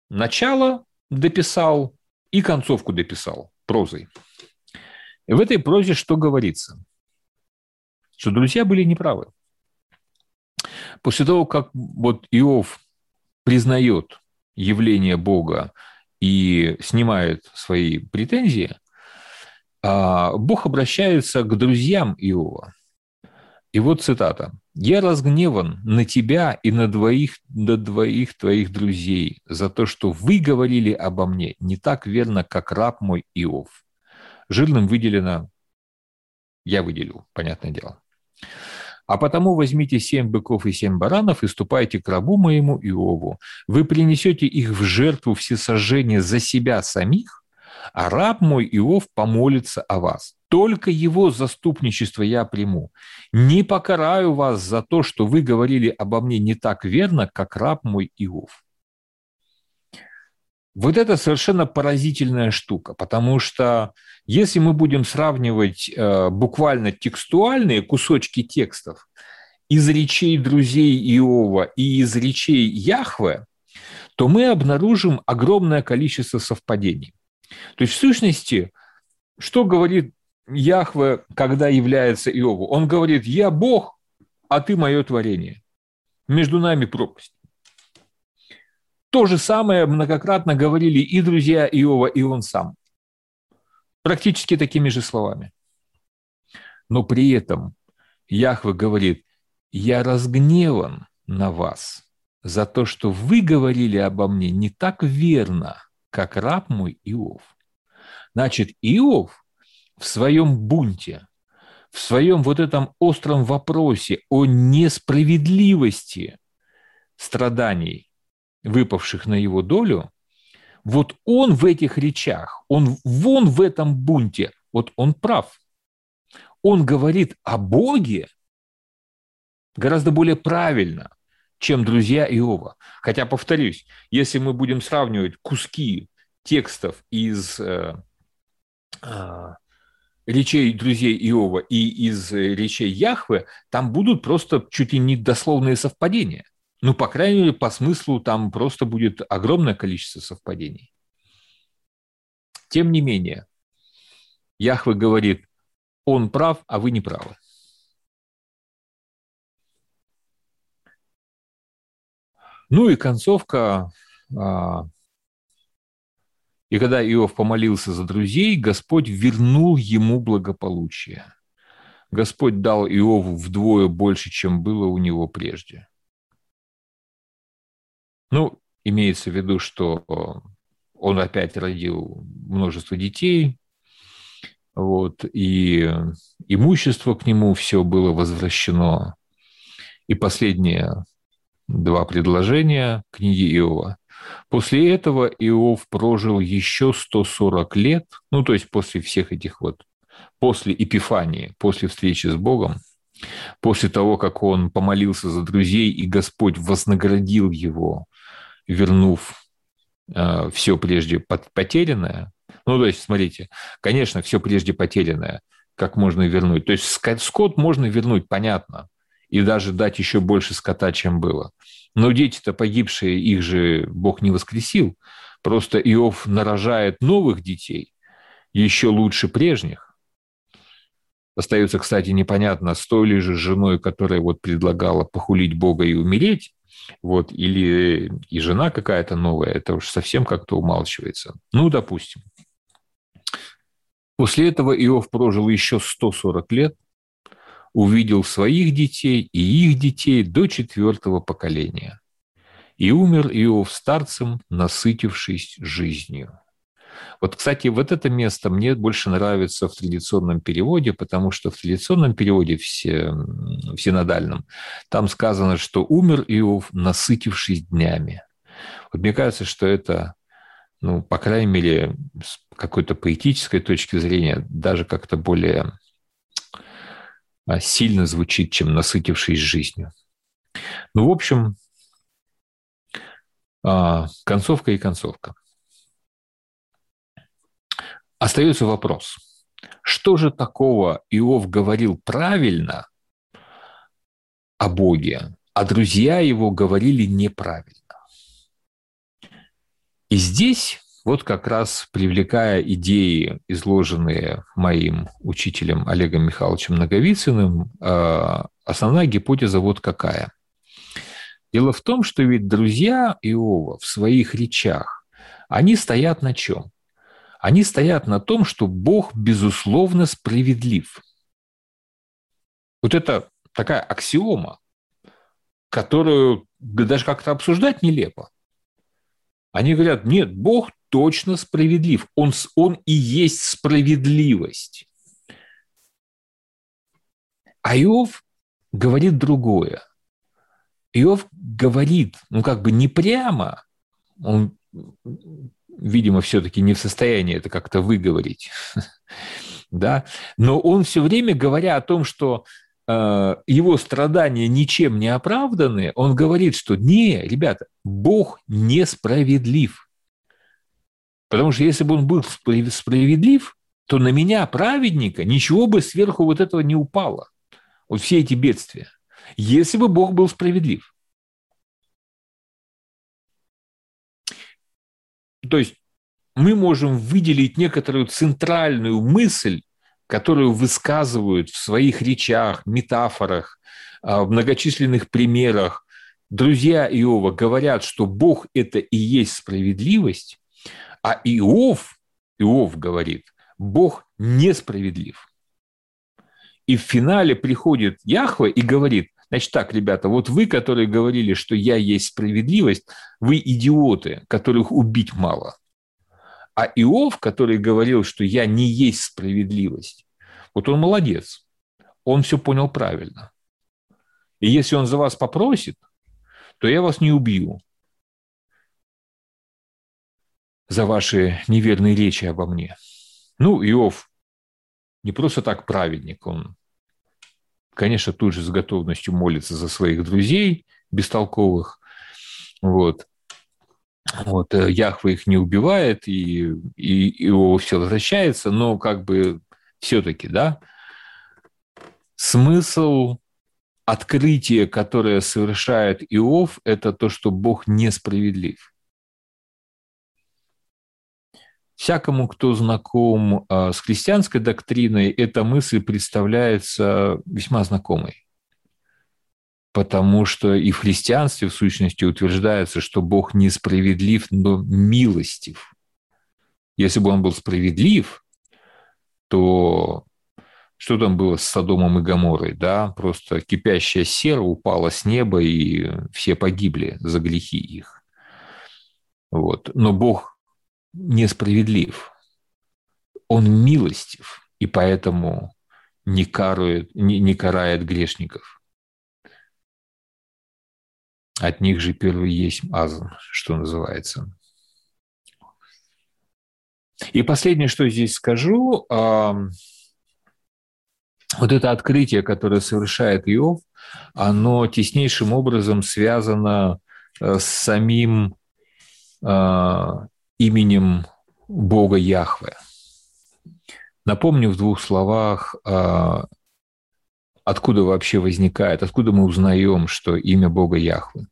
начало дописал и концовку дописал прозой. И в этой прозе что говорится? Что друзья были неправы. После того, как вот Иов признает явление Бога и снимает свои претензии, а, Бог обращается к друзьям Иова. И вот цитата. «Я разгневан на тебя и на двоих, на двоих твоих друзей за то, что вы говорили обо мне не так верно, как раб мой Иов». Жирным выделено «я выделил», понятное дело. А потому возьмите семь быков и семь баранов и ступайте к рабу моему Иову. Вы принесете их в жертву всесожжения за себя самих, а раб мой Иов помолится о вас. Только его заступничество я приму. Не покараю вас за то, что вы говорили обо мне не так верно, как раб мой Иов. Вот это совершенно поразительная штука, потому что если мы будем сравнивать э, буквально текстуальные кусочки текстов из речей друзей Иова и из речей Яхве, то мы обнаружим огромное количество совпадений. То есть, в сущности, что говорит Яхве, когда является Иову? Он говорит, я Бог, а ты мое творение. Между нами пропасть. То же самое многократно говорили и друзья Иова, и он сам. Практически такими же словами. Но при этом Яхве говорит, я разгневан на вас за то, что вы говорили обо мне не так верно, как раб мой Иов. Значит, Иов в своем бунте, в своем вот этом остром вопросе о несправедливости страданий, выпавших на его долю, вот он в этих речах, он вон в этом бунте, вот он прав. Он говорит о Боге гораздо более правильно, чем друзья Иова. Хотя, повторюсь, если мы будем сравнивать куски текстов из э, э, речей друзей Иова и из речей Яхвы, там будут просто чуть ли не дословные совпадения. Ну, по крайней мере, по смыслу там просто будет огромное количество совпадений. Тем не менее, Яхве говорит, он прав, а вы не правы. Ну и концовка а, и когда Иов помолился за друзей, Господь вернул ему благополучие. Господь дал Иову вдвое больше, чем было у него прежде. Ну, имеется в виду, что он опять родил множество детей, вот, и имущество к нему все было возвращено. И последние два предложения книги Иова После этого Иов прожил еще 140 лет, ну, то есть после всех этих вот, после Эпифании, после встречи с Богом, после того, как он помолился за друзей, и Господь вознаградил его, вернув э, все прежде потерянное. Ну, то есть, смотрите, конечно, все прежде потерянное, как можно вернуть. То есть скот можно вернуть, понятно, и даже дать еще больше скота, чем было. Но дети-то погибшие, их же Бог не воскресил. Просто Иов нарожает новых детей, еще лучше прежних. Остается, кстати, непонятно, с той ли же женой, которая вот предлагала похулить Бога и умереть, вот, или и жена какая-то новая, это уж совсем как-то умалчивается. Ну, допустим. После этого Иов прожил еще 140 лет, увидел своих детей и их детей до четвертого поколения. И умер Иов старцем, насытившись жизнью. Вот, кстати, вот это место мне больше нравится в традиционном переводе, потому что в традиционном переводе, все, в синодальном, там сказано, что умер Иов, насытившись днями. Вот мне кажется, что это, ну, по крайней мере, с какой-то поэтической точки зрения, даже как-то более сильно звучит, чем насытившись жизнью. Ну, в общем, а, концовка и концовка. Остается вопрос, что же такого Иов говорил правильно о Боге, а друзья его говорили неправильно? И здесь вот как раз привлекая идеи, изложенные моим учителем Олегом Михайловичем Наговицыным, а, основная гипотеза вот какая. Дело в том, что ведь друзья Иова в своих речах, они стоят на чем? Они стоят на том, что Бог, безусловно, справедлив. Вот это такая аксиома, которую даже как-то обсуждать нелепо. Они говорят, нет, Бог точно справедлив. Он, он и есть справедливость. А Иов говорит другое. Иов говорит, ну как бы не прямо, он, видимо, все-таки не в состоянии это как-то выговорить, *laughs* да, но он все время, говоря о том, что его страдания ничем не оправданы, он говорит, что не, ребята, Бог несправедлив. Потому что если бы он был справедлив, то на меня, праведника, ничего бы сверху вот этого не упало. Вот все эти бедствия если бы Бог был справедлив. То есть мы можем выделить некоторую центральную мысль, которую высказывают в своих речах, метафорах, а, в многочисленных примерах. Друзья Иова говорят, что Бог – это и есть справедливость, а Иов, Иов говорит, Бог несправедлив. И в финале приходит Яхва и говорит, Значит так, ребята, вот вы, которые говорили, что я есть справедливость, вы идиоты, которых убить мало. А Иов, который говорил, что я не есть справедливость, вот он молодец. Он все понял правильно. И если он за вас попросит, то я вас не убью за ваши неверные речи обо мне. Ну, Иов не просто так праведник, он конечно, тут же с готовностью молится за своих друзей бестолковых. Вот. Вот, э, Яхва их не убивает, и, и, его все возвращается, но как бы все-таки, да, смысл открытия, которое совершает Иов, это то, что Бог несправедлив. Всякому, кто знаком а, с христианской доктриной, эта мысль представляется весьма знакомой. Потому что и в христианстве, в сущности, утверждается, что Бог несправедлив, но милостив. Если бы он был справедлив, то что там было с Содомом и Гаморой, да? Просто кипящая сера упала с неба, и все погибли за грехи их. Вот. Но Бог несправедлив. Он милостив, и поэтому не, карует, не, не карает грешников. От них же первый есть азан, что называется. И последнее, что здесь скажу, вот это открытие, которое совершает Иов, оно теснейшим образом связано э, с самим а, именем Бога Яхве. Напомню в двух словах, а, откуда вообще возникает, откуда мы узнаем, что имя Бога Яхве.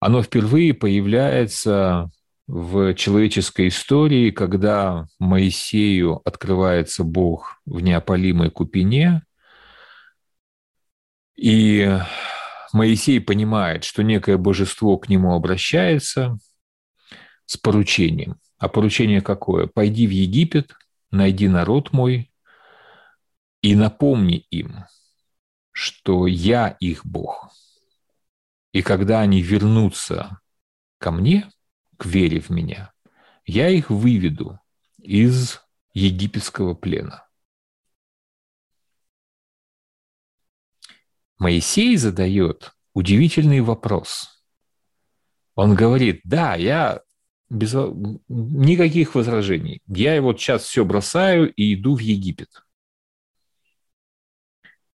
Оно впервые появляется в человеческой истории, когда Моисею открывается Бог в неопалимой купине, и Моисей понимает, что некое божество к нему обращается – с поручением. А поручение какое? Пойди в Египет, найди народ мой и напомни им, что я их Бог. И когда они вернутся ко мне, к вере в меня, я их выведу из египетского плена. Моисей задает удивительный вопрос. Он говорит, да, я без никаких возражений. Я вот сейчас все бросаю и иду в Египет.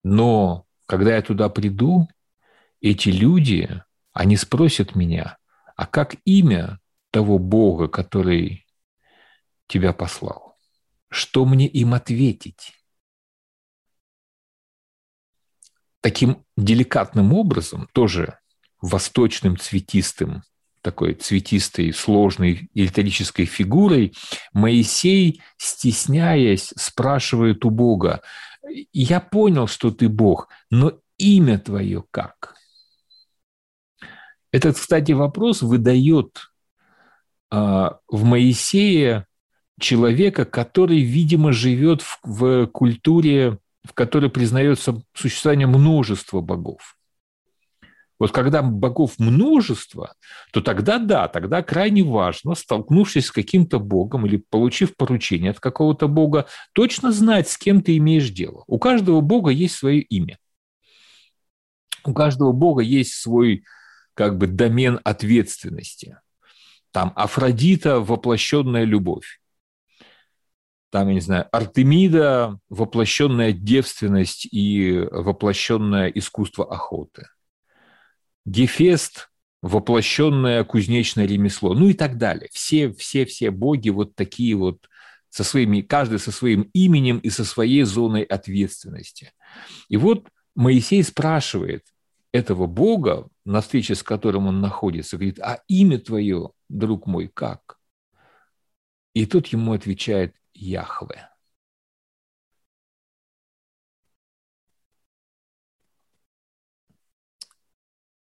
Но когда я туда приду, эти люди, они спросят меня, а как имя того Бога, который тебя послал? Что мне им ответить? Таким деликатным образом, тоже восточным цветистым такой цветистой, сложной электрической фигурой, Моисей, стесняясь, спрашивает у Бога, «Я понял, что ты Бог, но имя твое как?» Этот, кстати, вопрос выдает а, в Моисее человека, который, видимо, живет в, в культуре, в которой признается существование множества богов. Вот когда богов множество, то тогда да, тогда крайне важно, столкнувшись с каким-то богом или получив поручение от какого-то бога, точно знать, с кем ты имеешь дело. У каждого бога есть свое имя. У каждого бога есть свой как бы домен ответственности. Там Афродита – воплощенная любовь. Там, я не знаю, Артемида – воплощенная девственность и воплощенное искусство охоты – Гефест – воплощенное кузнечное ремесло, ну и так далее. Все, все, все боги вот такие вот со своими, каждый со своим именем и со своей зоной ответственности. И вот Моисей спрашивает этого Бога, на встрече с которым он находится, говорит, а имя твое, друг мой, как? И тот ему отвечает Яхве.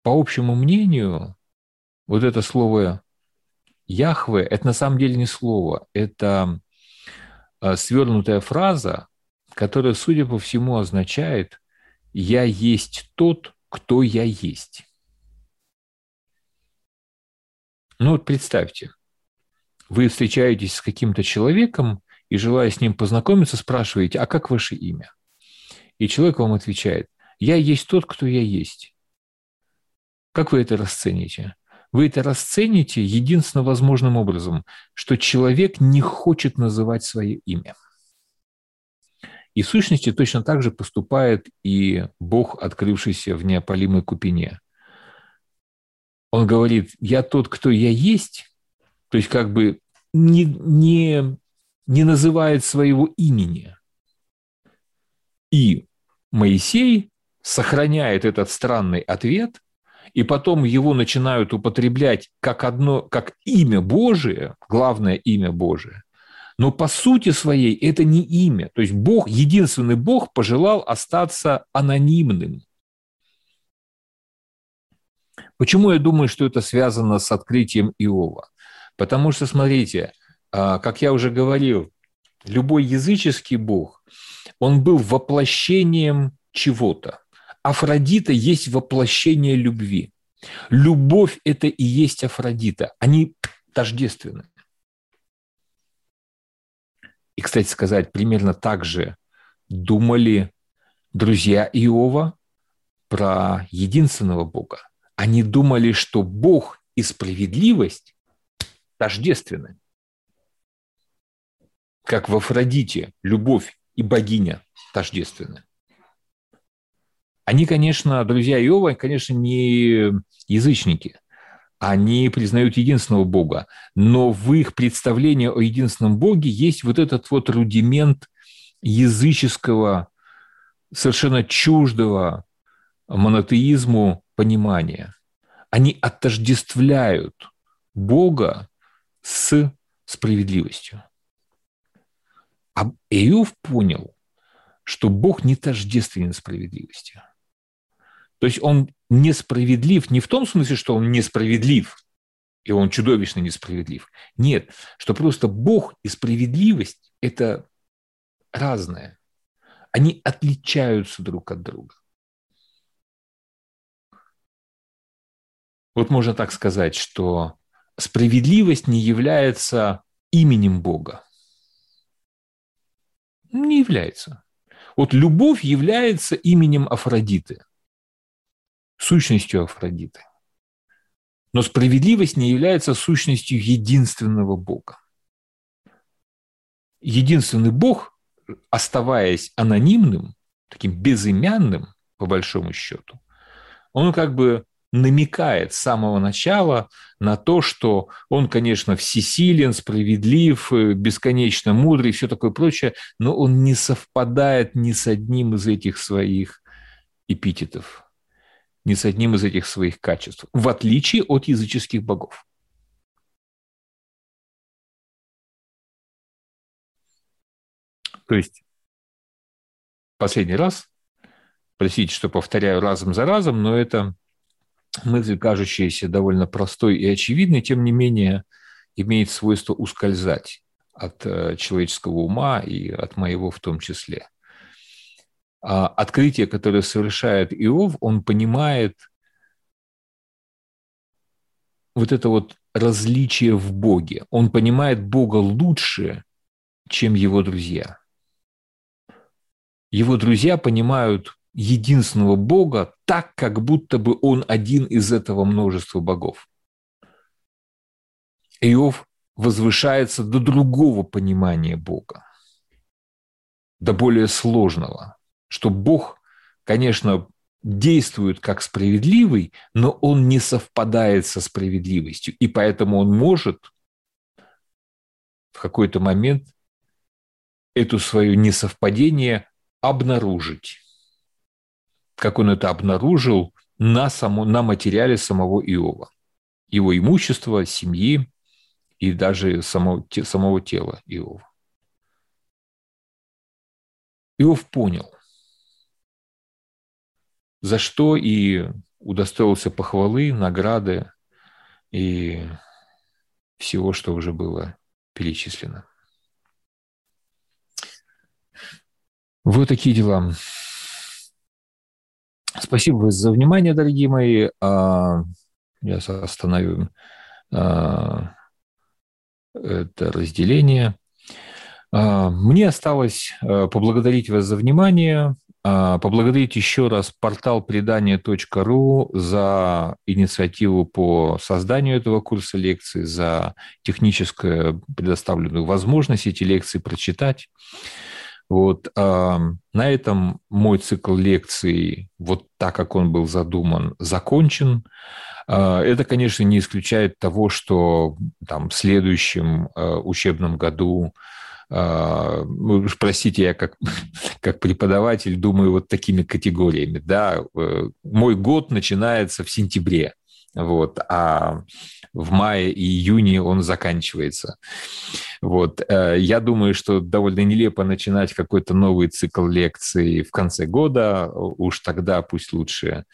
По общему мнению, вот это слово Яхве, это на самом деле не слово, это а, свернутая фраза, которая, судя по всему, означает «я есть тот, кто я есть». Ну вот представьте, вы встречаетесь с каким-то человеком и, желая с ним познакомиться, спрашиваете, а как ваше имя? И человек вам отвечает, я есть тот, кто я есть. Как вы это расцените? Вы это расцените единственно возможным образом, что человек не хочет называть свое имя. И в сущности точно так же поступает и Бог, открывшийся в неопалимой купине. Он говорит, я тот, кто я есть, то есть как бы не, не, не называет своего имени. И Моисей сохраняет этот странный ответ – и потом его начинают употреблять как одно, как имя Божие, главное имя Божие, но по сути своей это не имя. То есть Бог, единственный Бог пожелал остаться анонимным. Почему я думаю, что это связано с открытием Иова? Потому что, смотрите, а, как я уже говорил, любой языческий бог, он был воплощением чего-то. Афродита есть воплощение любви. Любовь – это и есть Афродита. Они тождественны. И, кстати сказать, примерно так же думали друзья Иова про единственного Бога. Они думали, что Бог и справедливость тождественны. Как в Афродите любовь и богиня тождественны. Они, конечно, друзья Иова, конечно, не язычники. Они признают единственного Бога. Но в их представлении о единственном Боге есть вот этот вот рудимент языческого, совершенно чуждого монотеизму понимания. Они отождествляют Бога с справедливостью. А Иов понял, что Бог не тождественен справедливости. То есть он несправедлив не в том смысле, что он несправедлив, и он чудовищно несправедлив. Нет, что просто Бог и справедливость – это разное. Они отличаются друг от друга. Вот можно так сказать, что справедливость не является именем Бога. Не является. Вот любовь является именем Афродиты – сущностью Афродиты. Но справедливость не является сущностью единственного Бога. Единственный Бог, оставаясь анонимным, таким безымянным, по большому счету, он как бы намекает с самого начала на то, что он, конечно, всесилен, справедлив, э, бесконечно мудрый и все такое прочее, но он не совпадает ни с одним из этих своих эпитетов, ни с одним из этих своих качеств, в отличие от языческих богов. То есть, последний раз, простите, что повторяю разом за разом, но это мысль, кажущаяся довольно простой и очевидной, тем не менее имеет свойство ускользать от э, человеческого ума и от моего в том числе. А открытие, которое совершает Иов, он понимает вот это вот различие в Боге. Он понимает Бога лучше, чем его друзья. Его друзья понимают единственного Бога так, как будто бы он один из этого множества богов. Иов возвышается до другого понимания Бога, до более сложного, что Бог, конечно, действует как справедливый, но он не совпадает со справедливостью, и поэтому он может в какой-то момент эту свое несовпадение обнаружить как он это обнаружил на, само, на материале самого Иова. Его имущества, семьи и даже само, те, самого тела Иова. Иов понял, за что и удостоился похвалы, награды и всего, что уже было перечислено. Вот такие дела. Спасибо за внимание, дорогие мои. А, я остановлю а, это разделение. А, мне осталось поблагодарить вас за внимание, поблагодарить еще раз портал предания.ру за инициативу по созданию этого курса лекций, за техническую предоставленную возможность эти лекции прочитать. Вот, а, на этом мой цикл лекций, вот так, как он был задуман, закончен. А, это, конечно, не исключает того, что там, в следующем а, учебном году простите, я как, *laughs* как преподаватель думаю вот такими категориями. Да? Э, мой год начинается в сентябре, вот, а в мае и июне он заканчивается. Вот. Э, я думаю, что довольно нелепо начинать какой-то новый цикл лекций в конце года. Уж тогда пусть лучше,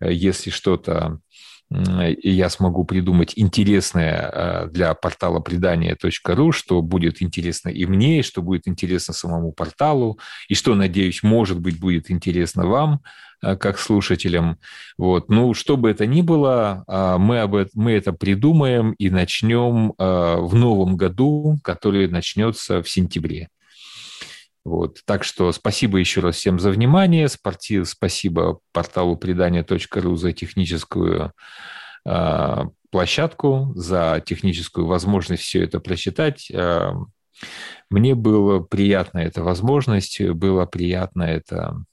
э, если что-то и я смогу придумать интересное э, для портала предания.ру, что будет интересно и мне, и что будет интересно самому порталу, и что, надеюсь, может быть, будет интересно вам, э, как слушателям. Вот. Ну, что бы это ни было, э, мы, об этом, мы это придумаем и начнем в новом году, который начнется в сентябре. Вот. Так что спасибо еще раз всем за внимание. Спасибо порталу предания.ру за техническую э, площадку, за техническую возможность все это прочитать. Э, мне было приятно эта возможность, было приятно это